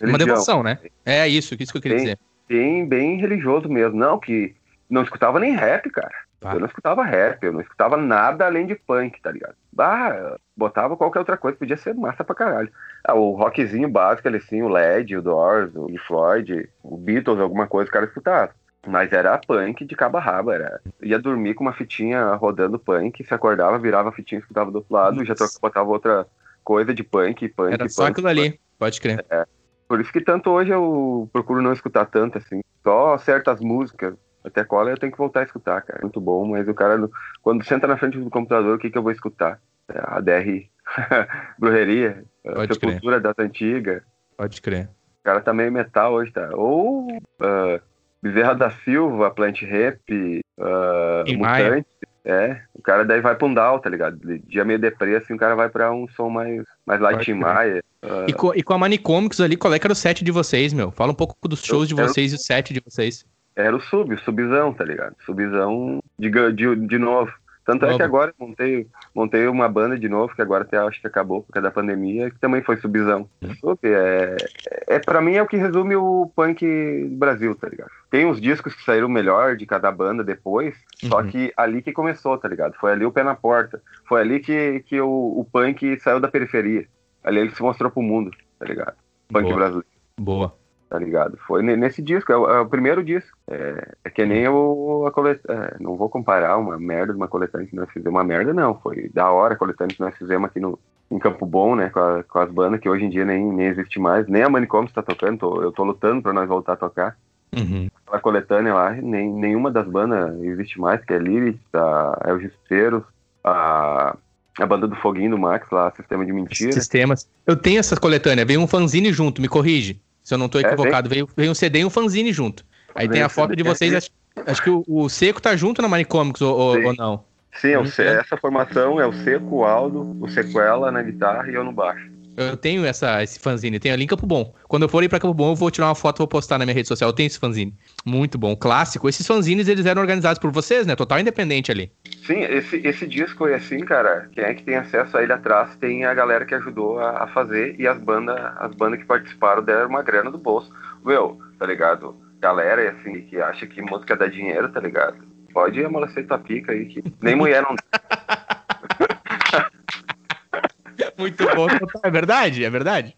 Religião. uma devoção, né? É isso, isso que eu queria bem, dizer. Bem, bem religioso mesmo. Não, que não escutava nem rap, cara. Tá. Eu não escutava rap, eu não escutava nada além de punk, tá ligado? Bah, botava qualquer outra coisa, podia ser massa pra caralho. Ah, o rockzinho básico, ali sim, o LED, o Doors, o Floyd, o Beatles, alguma coisa o cara escutava. Mas era punk de cabo a rabo, era. Ia dormir com uma fitinha rodando punk, se acordava, virava a fitinha, escutava do outro lado, Nossa. já trocava, botava outra coisa de punk, punk, Era punk, só aquilo punk. ali, pode crer. É. Por isso que tanto hoje eu procuro não escutar tanto, assim. Só certas músicas, até cola eu tenho que voltar a escutar, cara. Muito bom, mas o cara, quando senta na frente do computador, o que, que eu vou escutar? É a DR Brujeria, Pode a cultura das antigas. Pode crer. O cara tá meio metal hoje, tá? Ou uh, Bezerra da Silva, Plant Rap, uh, Mutante. É, o cara daí vai pra um down, tá ligado? Dia meio deprê, assim, o cara vai pra um som mais, mais light Maia. Uh... E, com, e com a Manicômicos ali, qual é que era o set de vocês, meu? Fala um pouco dos shows eu, de vocês eu... e o set de vocês era o sub, o subzão, tá ligado? Subzão de, de, de novo. Tanto é que agora montei, montei uma banda de novo, que agora até acho que acabou por causa da pandemia, que também foi subzão. Uhum. É, é, pra mim é o que resume o punk do Brasil, tá ligado? Tem uns discos que saíram melhor de cada banda depois, uhum. só que ali que começou, tá ligado? Foi ali o pé na porta. Foi ali que, que o, o punk saiu da periferia. Ali ele se mostrou pro mundo, tá ligado? Punk Boa. brasileiro. Boa tá ligado? Foi nesse disco, é o, é o primeiro disco. É, é, que nem o, a coletânea. É, não vou comparar uma merda de uma coletânea que nós fizemos. Uma merda não, foi da hora a coletânea que nós fizemos aqui no, em Campo Bom, né? Com, a, com as bandas que hoje em dia nem, nem existe mais. Nem a Manicômio está tocando, tô, eu tô lutando para nós voltar a tocar. Uhum. A coletânea lá, nem, nenhuma das bandas existe mais, que é Lyrics, a El Juspeiros, a a banda do Foguinho do Max lá, Sistema de Mentira. Sistemas. Eu tenho essa coletânea, veio um fanzine junto, me corrige. Se eu não tô é, equivocado, é, veio, veio um CD e um fanzine junto. Aí tem a foto de vocês, acho, acho, que o, o, Seco tá junto na Manicomics ou, ou, não? Sim, é o, essa formação é o Seco, o Aldo, o Sequela na guitarra e eu no baixo. Eu tenho essa, esse fanzine, tenho ali em Campo Bom. Quando eu for ir pra Campo Bom, eu vou tirar uma foto e vou postar na minha rede social. Eu tenho esse fanzine. Muito bom, clássico. Esses fanzines, eles eram organizados por vocês, né? Total independente ali. Sim, esse, esse disco é assim, cara. Quem é que tem acesso a ele atrás tem a galera que ajudou a, a fazer e as bandas as banda que participaram deram uma grana do bolso. Meu, tá ligado? Galera, assim, que acha que música dá dinheiro, tá ligado? Pode amolecer tua pica aí, que nem mulher não Muito bom. É verdade, é verdade.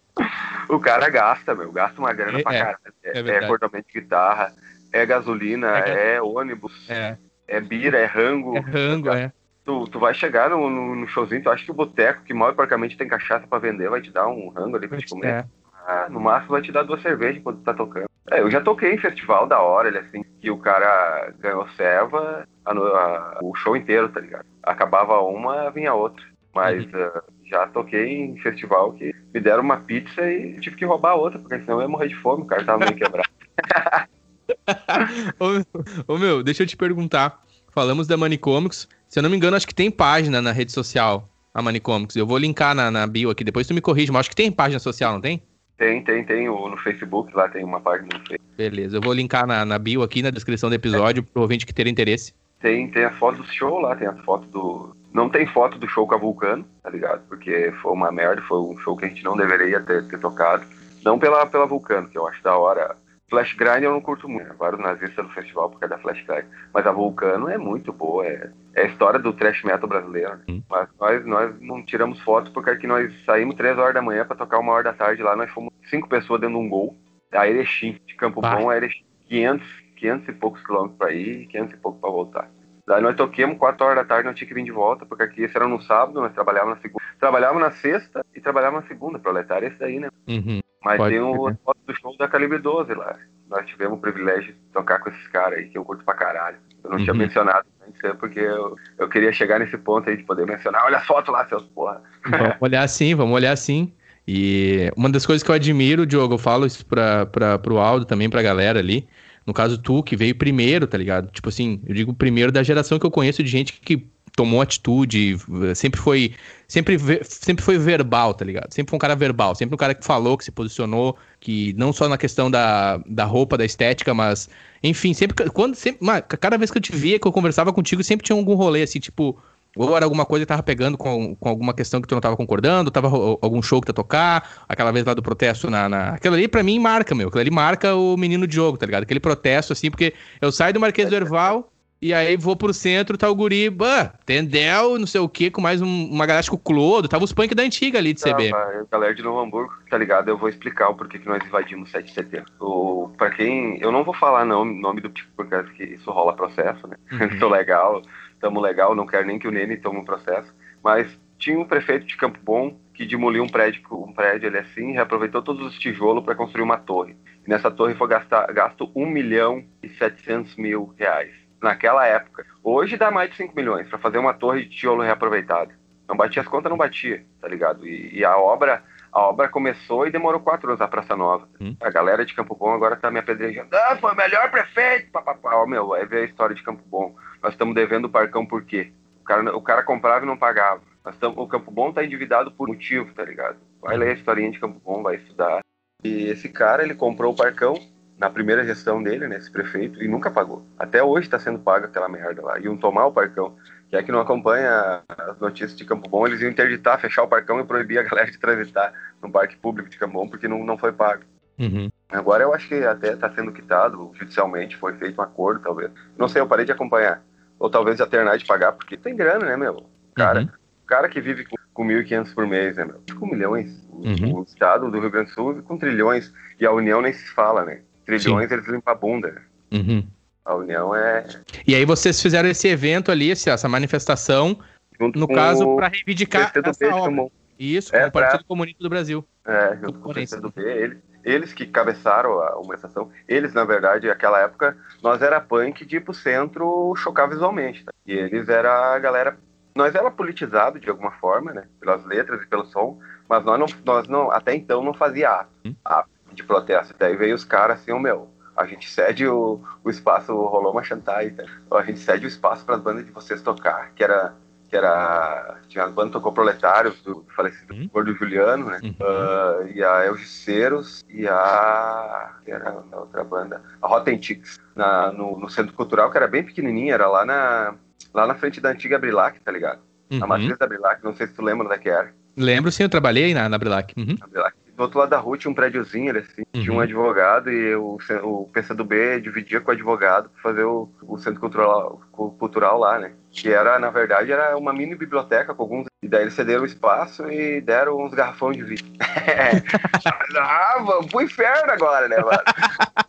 O cara gasta, meu, gasta uma grana é, pra caralho. É, é, é cortamento de guitarra, é gasolina, é, é ônibus, é. é bira, é rango. É rango, é. Tu, tu vai chegar no, no, no showzinho, tu acha que o boteco, que mal porcamente tem cachaça pra vender, vai te dar um rango ali pra te comer. É. Ah, no máximo vai te dar duas cervejas quando tu tá tocando. É, eu já toquei em festival da hora, ele assim, que o cara ganhou serva a, a, o show inteiro, tá ligado? Acabava uma, vinha outra. Mas uhum. uh, já toquei em festival que me deram uma pizza e tive que roubar outra, porque senão eu ia morrer de fome, o cara tava meio quebrado. ô, ô, meu, deixa eu te perguntar. Falamos da Manicomics. Se eu não me engano, acho que tem página na rede social, a Manicomics. Eu vou linkar na, na bio aqui, depois tu me corrige, mas acho que tem página social, não tem? Tem, tem, tem. No Facebook lá tem uma página no Facebook. Beleza, eu vou linkar na, na bio aqui, na descrição do episódio, é. pro ouvinte que ter interesse. Tem, tem a foto do show lá, tem a foto do, não tem foto do show com a Vulcano, tá ligado? Porque foi uma merda, foi um show que a gente não deveria ter, ter tocado. Não pela, pela Vulcano, que eu acho da hora. Flash Grind eu não curto muito, né? vários nazistas no festival por causa da Flash Grind. Mas a Vulcano é muito boa, é, é a história do thrash metal brasileiro. Né? Hum. Mas nós, nós não tiramos fotos porque aqui nós saímos três horas da manhã para tocar uma hora da tarde lá, nós fomos cinco pessoas dentro de um gol, da Erechim, de Campo. Bom a Erechim. 500, 500 e poucos quilômetros para ir e 500 e poucos para voltar. Daí nós toquemos, 4 horas da tarde, nós tínhamos que vir de volta, porque aqui esse era no sábado, nós trabalhávamos na segunda. Trabalhávamos na sexta e trabalhávamos na segunda, proletário esse daí, né? Uhum, Mas tem o foto do show da Calibre 12 lá. Nós tivemos o privilégio de tocar com esses caras aí, que eu curto pra caralho. Eu não uhum. tinha mencionado antes, né, porque eu, eu queria chegar nesse ponto aí de poder mencionar. Olha as fotos lá, seus porra. Vamos olhar sim, vamos olhar sim. E uma das coisas que eu admiro, Diogo, eu falo isso pra, pra, pro Aldo também, pra galera ali, no caso, tu, que veio primeiro, tá ligado? Tipo assim, eu digo primeiro da geração que eu conheço de gente que tomou atitude, sempre foi sempre, sempre foi verbal, tá ligado? Sempre foi um cara verbal, sempre um cara que falou, que se posicionou, que não só na questão da, da roupa, da estética, mas enfim, sempre quando sempre, cada vez que eu te via, que eu conversava contigo, sempre tinha algum rolê assim, tipo, ou era alguma coisa que tava pegando com, com alguma questão que tu não tava concordando, tava algum show que tu ia tocar, aquela vez lá do protesto na. na... Aquilo ali pra mim marca, meu. Aquilo ali marca o menino de jogo, tá ligado? Aquele protesto, assim, porque eu saio do Marquês do Erval e aí vou pro centro, tá o guri, bah, Tendel, não sei o que, com mais um, uma galáctica Clodo, tava os punk da antiga ali de CB. Não, galera de Novo Hamburgo, tá ligado? Eu vou explicar o porquê que nós invadimos 7 de setembro. O, pra quem. Eu não vou falar não, nome do tipo, porque que isso rola processo, né? Uhum. Sou legal estamos legal, não quero nem que o Nene tome um processo, mas tinha um prefeito de Campo Bom que demoliu um prédio, um prédio ele assim, reaproveitou todos os tijolos para construir uma torre. E nessa torre foi gastar, gasto 1 milhão e 700 mil reais. Naquela época. Hoje dá mais de 5 milhões para fazer uma torre de tijolo reaproveitado. Não batia as contas, não batia, tá ligado? E, e a obra a obra começou e demorou quatro anos a Praça Nova. Hum. A galera de Campo Bom agora tá me apedrejando. Ah, foi o melhor prefeito! Papapá. Ó, meu, aí vê a história de Campo Bom. Nós estamos devendo o Parcão por quê? O cara, o cara comprava e não pagava. Tamo, o Campo Bom tá endividado por motivo, tá ligado? Vai ler a historinha de Campo Bom, vai estudar. E esse cara, ele comprou o Parcão na primeira gestão dele, né, esse prefeito, e nunca pagou. Até hoje está sendo pago aquela merda lá. Iam tomar o Parcão. Quem é que não acompanha as notícias de Campo Bom, eles iam interditar, fechar o parcão e proibir a galera de transitar no parque público de Campo Bom, porque não, não foi pago. Uhum. Agora eu acho que até está sendo quitado judicialmente, foi feito um acordo, talvez. Não sei, eu parei de acompanhar. Ou talvez já terminar de pagar, porque tem grana, né, meu? Cara, Uhum. cara que vive com, com 1.500 por mês, né, meu? Com milhões. O, Uhum. o estado do Rio Grande do Sul vive com trilhões. E a União nem se fala, né? Trilhões eles limpam a bunda. Uhum. A União é. E aí vocês fizeram esse evento ali, essa manifestação, Junto no caso, para reivindicar essa obra. Isso, É, com o Partido Comunista do Brasil. É, junto com o. PCdoB, eles, eles que cabeçaram a manifestação. Eles, na verdade, naquela época, nós era punk de ir pro centro chocar visualmente. tá? E eles era a galera. Nós era politizado de alguma forma, né? Pelas letras e pelo som, mas nós não, nós não até então não fazia ato, Hum. ato de protesto. Daí veio os caras assim, o meu. A gente cede o, o espaço, rolou uma chantai, tá? a gente cede o espaço para as bandas de vocês tocar, que era que era tinha as bandas tocou proletários do falecido Hum. Gordo Juliano, né? Uhum. Ah, e a Elgiceiros e a. que era a outra banda? A Rotten Chicks, na, no, no Centro Cultural, que era bem pequenininha, era lá na, lá na frente da antiga Brilac, tá ligado? A Uhum. matriz da Brilac, não sei se tu lembra onde é que era. Lembro sim, eu trabalhei na, na Brilac. Uhum. A Brilac. Do outro lado da rua tinha um prédiozinho, assim, tinha um Uhum. advogado e o, o PCdoB dividia com o advogado para fazer o, o Centro Cultural, cu- Cultural lá, né? Que era, na verdade, era uma mini biblioteca com alguns. E daí eles cederam o espaço e deram uns garrafões de vinho. ah, vamos pro inferno agora, né, mano?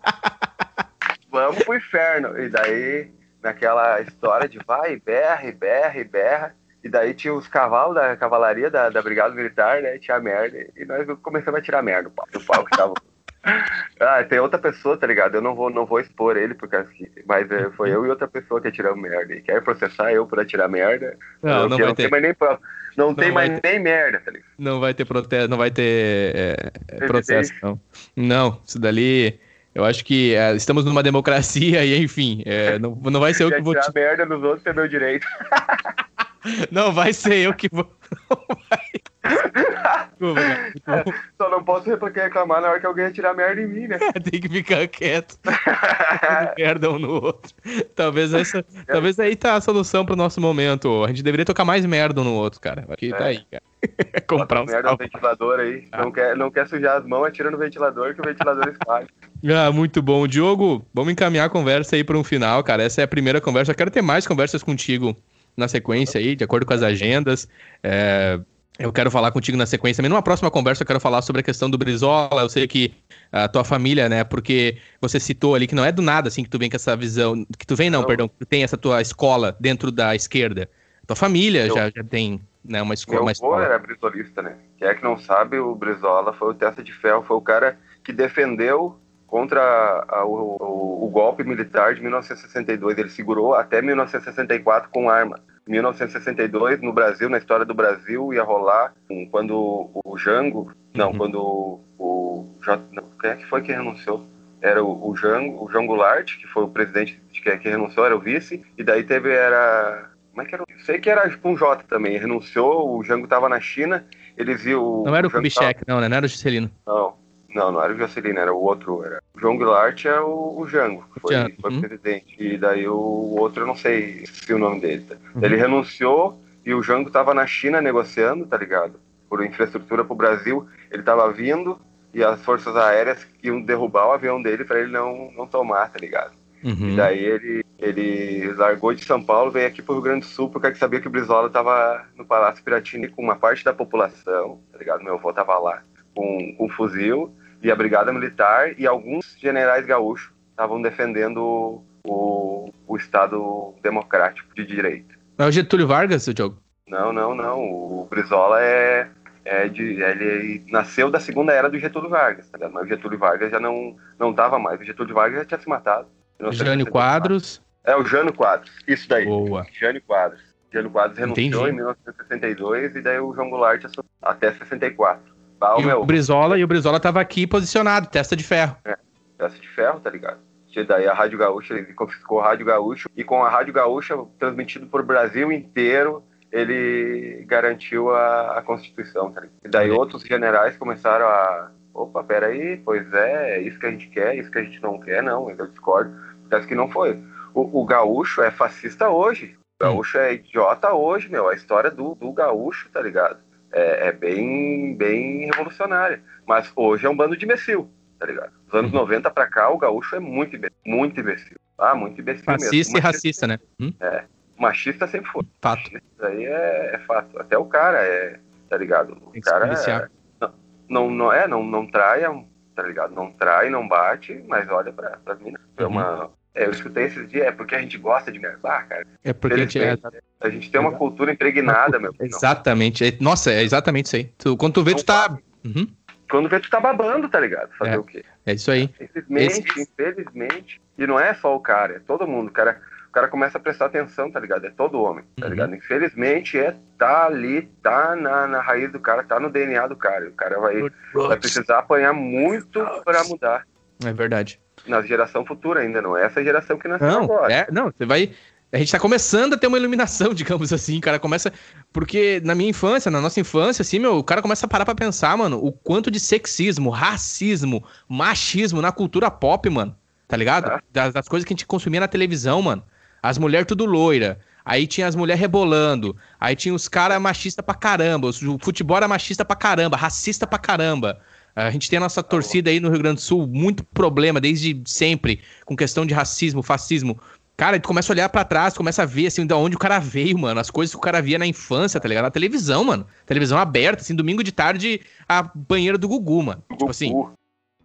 vamos pro inferno. E daí, naquela história de vai, berra, berra, berra. E daí tinha os cavalos da cavalaria da, da Brigada Militar, né? Tinha merda. E nós começamos a tirar merda do pau, do pau que tava. Ah, tem outra pessoa, tá ligado? Eu não vou, não vou expor ele, porque mas é, foi eu e outra pessoa que atiramos merda. E quer processar eu por atirar merda? Não, não que vai não tem ter. mais nem prova. Não, tem vai mais nem merda, tá ligado? Não vai ter protesto, não vai ter é, processo, não. Não, isso dali. Eu acho que é, estamos numa democracia e, enfim, não, não vai ser eu que vou. atirar te- merda nos outros é meu direito. Não vai ser eu que vou. Desculpa, cara. Então, Só não posso reclamar na hora que alguém atirar merda em mim, né? Tem que ficar quieto. merda um no outro. Talvez essa, talvez aí tá a solução pro nosso momento. A gente deveria tocar mais merda um no outro, cara. Aqui tá É. aí, cara. Comprar uns merda no ventilador aí. Ah. Não, quer, não quer sujar as mãos, atira no ventilador que o ventilador espalha. Ah, muito bom. Diogo, vamos encaminhar a conversa aí para um final, cara. Essa é a primeira conversa. Eu quero ter mais conversas contigo na sequência aí, de acordo com as agendas. É, eu quero falar contigo na sequência também. Numa próxima conversa, eu quero falar sobre a questão do Brizola. Eu sei que a tua família, né? Porque você citou ali que não é do nada assim que tu vem com essa visão. Que tu vem, não, Não. perdão, que tu tem essa tua escola dentro da esquerda. Tua família Eu- já, já tem né, uma, esco Meu avô escola. era brizolista, né? Quem é que não sabe, o Brizola foi o testa de ferro, foi o cara que defendeu contra a- o, o- o golpe militar de 1962. Ele segurou até 1964 com arma. 1962, no Brasil, na história do Brasil, ia rolar quando o Jango, não, Uhum. quando o, J- não, quem é que foi que renunciou? Era o, o Jango, o João Goulart, que foi o presidente que, que renunciou, era o vice, e daí teve, era, como é que era? Sei que era com J também, renunciou, o Jango tava na China, eles viu... Não era o Jango Kubitschek, não, né? Não era o Juscelino. não, não, não era o Jocelyn, era o outro. Era. O João Goulart é o, o Jango, que foi, foi uhum. presidente. E daí o outro, eu não sei se o nome dele. Tá? Uhum. Ele renunciou e o Jango tava na China negociando, tá ligado? Por infraestrutura pro Brasil. Ele tava vindo e as forças aéreas iam derrubar o avião dele para ele não, não tomar, tá ligado? Uhum. E daí ele, ele largou de São Paulo, veio aqui pro Rio Grande do Sul, porque sabia que o Brizola tava no Palácio Piratini com uma parte da população, tá ligado? Meu avô tava lá com, com um fuzil, e a Brigada Militar e alguns generais gaúchos estavam defendendo o, o Estado democrático de direito. É o Getúlio Vargas, seu Diogo? Não, não, não. O Brizola é, é de. Ele nasceu da segunda era do Getúlio Vargas, tá ligado? Mas o Getúlio Vargas já não, não tava mais. O Getúlio Vargas já tinha se matado. Jânio 1964. Quadros. É o Jânio Quadros, isso daí. Boa. Jânio Quadros. Jânio Quadros renunciou Entendi. em 1962 e daí o João Goulart até 64. O E meu, o Brizola, e o Brizola tava aqui posicionado, testa de ferro. peça de ferro, tá ligado? E daí a Rádio Gaúcha, ele confiscou a Rádio Gaúcha e com a Rádio Gaúcha, transmitido por Brasil inteiro, ele garantiu a, a Constituição, tá ligado? E daí outros generais começaram a... Opa, peraí, pois é, é isso que a gente quer, é isso que a gente não quer, não, eu discordo. Parece que não foi. O, o gaúcho é fascista hoje. O gaúcho é idiota hoje, meu. A história do, do gaúcho, tá ligado? É, é bem, bem revolucionária. Mas hoje é um bando de imbecil, tá ligado? Dos anos Uhum. 90 pra cá, o gaúcho é muito imbecil. Muito imbecil. Ah, muito imbecil Fascista mesmo. e racista, né? Hum? Machista sempre foi. Fato. Isso aí é, é fato. Até o cara é, tá ligado? O Tem cara é, não, não é, não, não trai, é tá ligado? Não trai, não bate, mas olha pra, pras minas. É Uhum. uma. É, eu escutei esses dias, é porque a gente gosta de merbar, cara. É porque a gente é, A gente tem uma cultura impregnada, meu. Exatamente. É- Nossa, é exatamente isso aí. Tu- quando tu vê, tu tá. Uhum, Quando vê, tu tá babando, tá ligado? Fazer É. o quê? é isso aí. Infelizmente, Esse- infelizmente. E não é só o cara, é todo mundo. O cara, o cara começa a prestar atenção, tá ligado? É todo homem, tá Uhum. ligado? Infelizmente, é, tá ali, tá na, na raiz do cara, tá no DNA do cara. O cara vai, vai precisar apanhar muito pra mudar. É verdade. Na geração futura ainda, não é essa geração que nasceu Não, agora. é, não, você vai. A gente tá começando a ter uma iluminação, digamos assim, cara. Começa. Porque na minha infância, na nossa infância, assim, meu, o cara começa a parar pra pensar, mano, o quanto de sexismo, racismo, machismo na cultura pop, mano. Tá ligado? Tá. Das, das coisas que a gente consumia na televisão, mano. As mulheres tudo loira. Aí tinha as mulheres rebolando. Aí tinha os caras machistas pra caramba. O futebol era machista pra caramba, racista pra caramba. A gente tem a nossa torcida aí no Rio Grande do Sul, muito problema desde sempre, com questão de racismo, fascismo. Cara, tu começa a olhar pra trás, começa a ver, assim, de onde o cara veio, mano. As coisas que o cara via na infância, tá ligado? Na televisão, mano. Televisão aberta, assim, domingo de tarde, a banheira do Gugu, mano. Tipo assim, Gugu,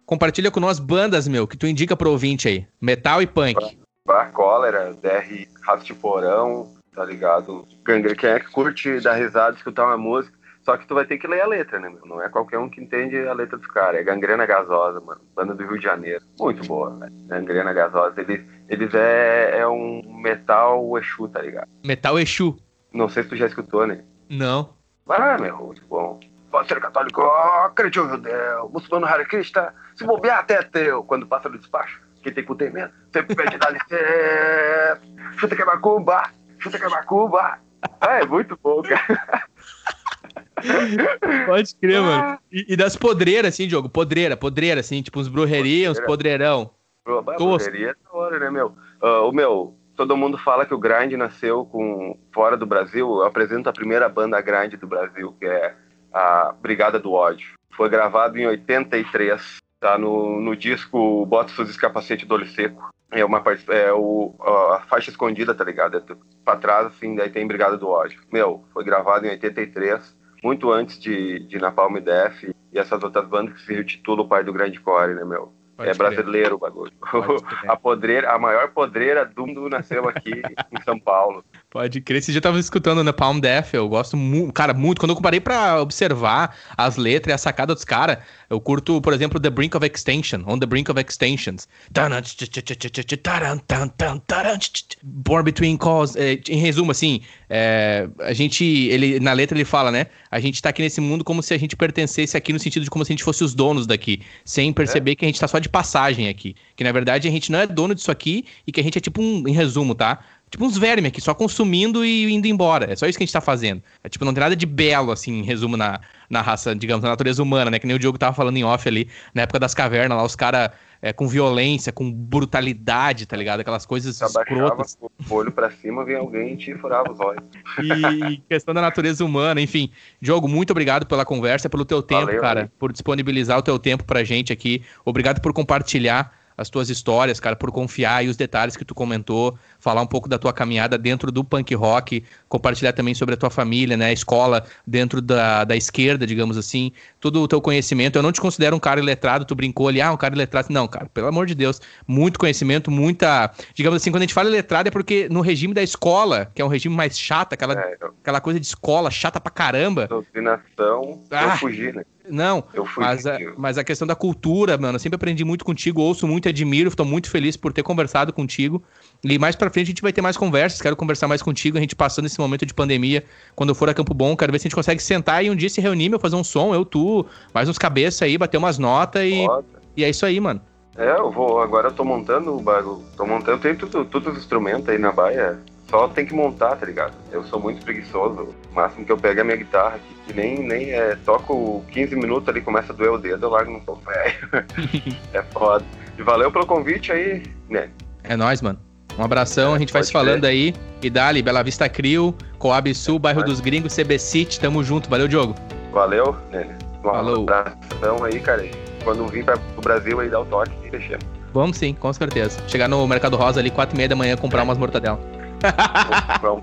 compartilha com nós bandas, meu, que tu indica pro ouvinte aí. Metal e punk. Bar Cólera, DR Rastiporão, tá ligado? Gangue- Quem é que curte dar risada, escutar uma música? Só que tu vai ter que ler a letra, né, meu? Não é qualquer um que entende a letra dos caras. É Gangrena Gasosa, mano. Banda do Rio de Janeiro. Muito boa, velho. Gangrena Gasosa. Eles, eles é, é um metal Exu, tá ligado? Metal Exu. Não sei se tu já escutou, né? Não. Ah, meu, muito bom. Pode ser católico, crente judeu, muçulmano Hare Krishna, se bobear até é teu. Quando passa no despacho, quem tem cu tem medo, sempre pede dar licença. Chuta que é macumba, chuta que é macumba. É muito bom, cara. Pode crer, mano. E, e das podreiras, assim, Diogo? Podreira, podreira, assim, tipo uns brujeria, uns podreirão. Bro, Tosco. poderia é da hora, né, meu? Ah, o meu, todo mundo fala que o grind nasceu com fora do Brasil. Eu apresento a primeira banda grind do Brasil, que é a Brigada do Ódio. Foi gravado em 83, tá no, no disco Bota Seus Capacete do Olho Seco. É uma é o, a faixa escondida, tá ligado? É pra trás, assim, daí tem Brigada do Ódio. Meu, foi gravado em 83, muito antes de, de Napalm Death e essas outras bandas que se intitulam o pai do grande core, né, meu? Pode é brasileiro o bagulho. A podreira, a maior podreira do mundo nasceu aqui em São Paulo. Pode crer. Esse dia eu tava escutando na Palm Death, eu gosto muito, cara, muito. Quando eu comparei pra observar as letras e a sacada dos caras, eu curto, por exemplo, The Brink of Extinction, On the Brink of Extinctions. Born Between Calls. É, em resumo, assim, é, a gente, ele, na letra ele fala, né? A gente tá aqui nesse mundo como se a gente pertencesse aqui no sentido de como se a gente fosse os donos daqui, sem perceber que a gente tá só de passagem aqui. Que na verdade a gente não é dono disso aqui e que a gente é tipo um, em resumo, tá? Tipo uns vermes aqui, só consumindo e indo embora. É só isso que a gente tá fazendo. É tipo, não tem nada de belo, assim, em resumo, na, na raça, digamos, na natureza humana, né? Que nem o Diogo tava falando em off ali, na época das cavernas, lá, os caras é, com violência, com brutalidade, tá ligado? Aquelas coisas Se abaixava escrotas. o olho pra cima, vinha alguém e te furava os olhos. E questão da natureza humana, enfim. Diogo, muito obrigado pela conversa, pelo teu tempo, Valeu, cara, amigo. por disponibilizar o teu tempo pra gente aqui. Obrigado por compartilhar as tuas histórias, cara, por confiar e os detalhes que tu comentou, falar um pouco da tua caminhada dentro do punk rock, compartilhar também sobre a tua família, né, a escola dentro da, da esquerda, digamos assim, todo o teu conhecimento. Eu não te considero um cara iletrado, tu brincou ali, ah, um cara iletrado. Não, cara, pelo amor de Deus, muito conhecimento, muita, digamos assim, quando a gente fala iletrado é porque no regime da escola, que é um regime mais chato, aquela, É, eu- aquela coisa de escola chata pra caramba. doutrinação, Ah. eu fugi, né? Não, mas a, mas a questão da cultura, mano, eu sempre aprendi muito contigo, ouço muito, admiro, tô muito feliz por ter conversado contigo. E mais pra frente a gente vai ter mais conversas, quero conversar mais contigo, a gente passando esse momento de pandemia, quando eu for a Campo Bom, quero ver se a gente consegue sentar e um dia se reunir, meu, fazer um som, eu, tu, mais uns cabeças aí, bater umas notas e, Foda. e é isso aí, mano. É, eu vou, agora eu tô montando o bagulho. Tô montando, tem tudo, todos os instrumentos aí na baia. Só tem que montar, tá ligado? Eu sou muito preguiçoso. O máximo que eu pego é a minha guitarra, que, que nem, nem é. Toco 15 minutos ali, começa a doer o dedo, eu largo no pão velho. é foda. E valeu pelo convite aí, né? É nóis, mano. Um abração, a gente vai se falando aí. E dali, Bela Vista Crio, Coab Sul, Bairro dos Gringos, CB City, tamo junto. Valeu, Diogo. Valeu, né? Um Falou. abração aí, cara. Quando vir para o Brasil aí, dá o toque e fechamos. Vamos sim, com certeza. Chegar no Mercado Rosa ali, 4 e meia da manhã, comprar umas mortadela comprar um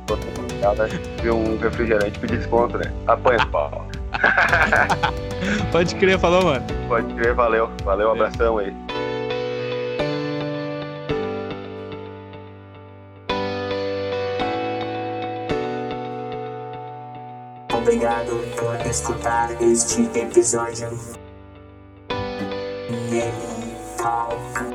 e um refrigerante pedir desconto, né? Apanha, pau. Pode crer, falou, mano. Pode crer, valeu. Valeu, um abração aí. Obrigado por escutar este episódio. Game Talk.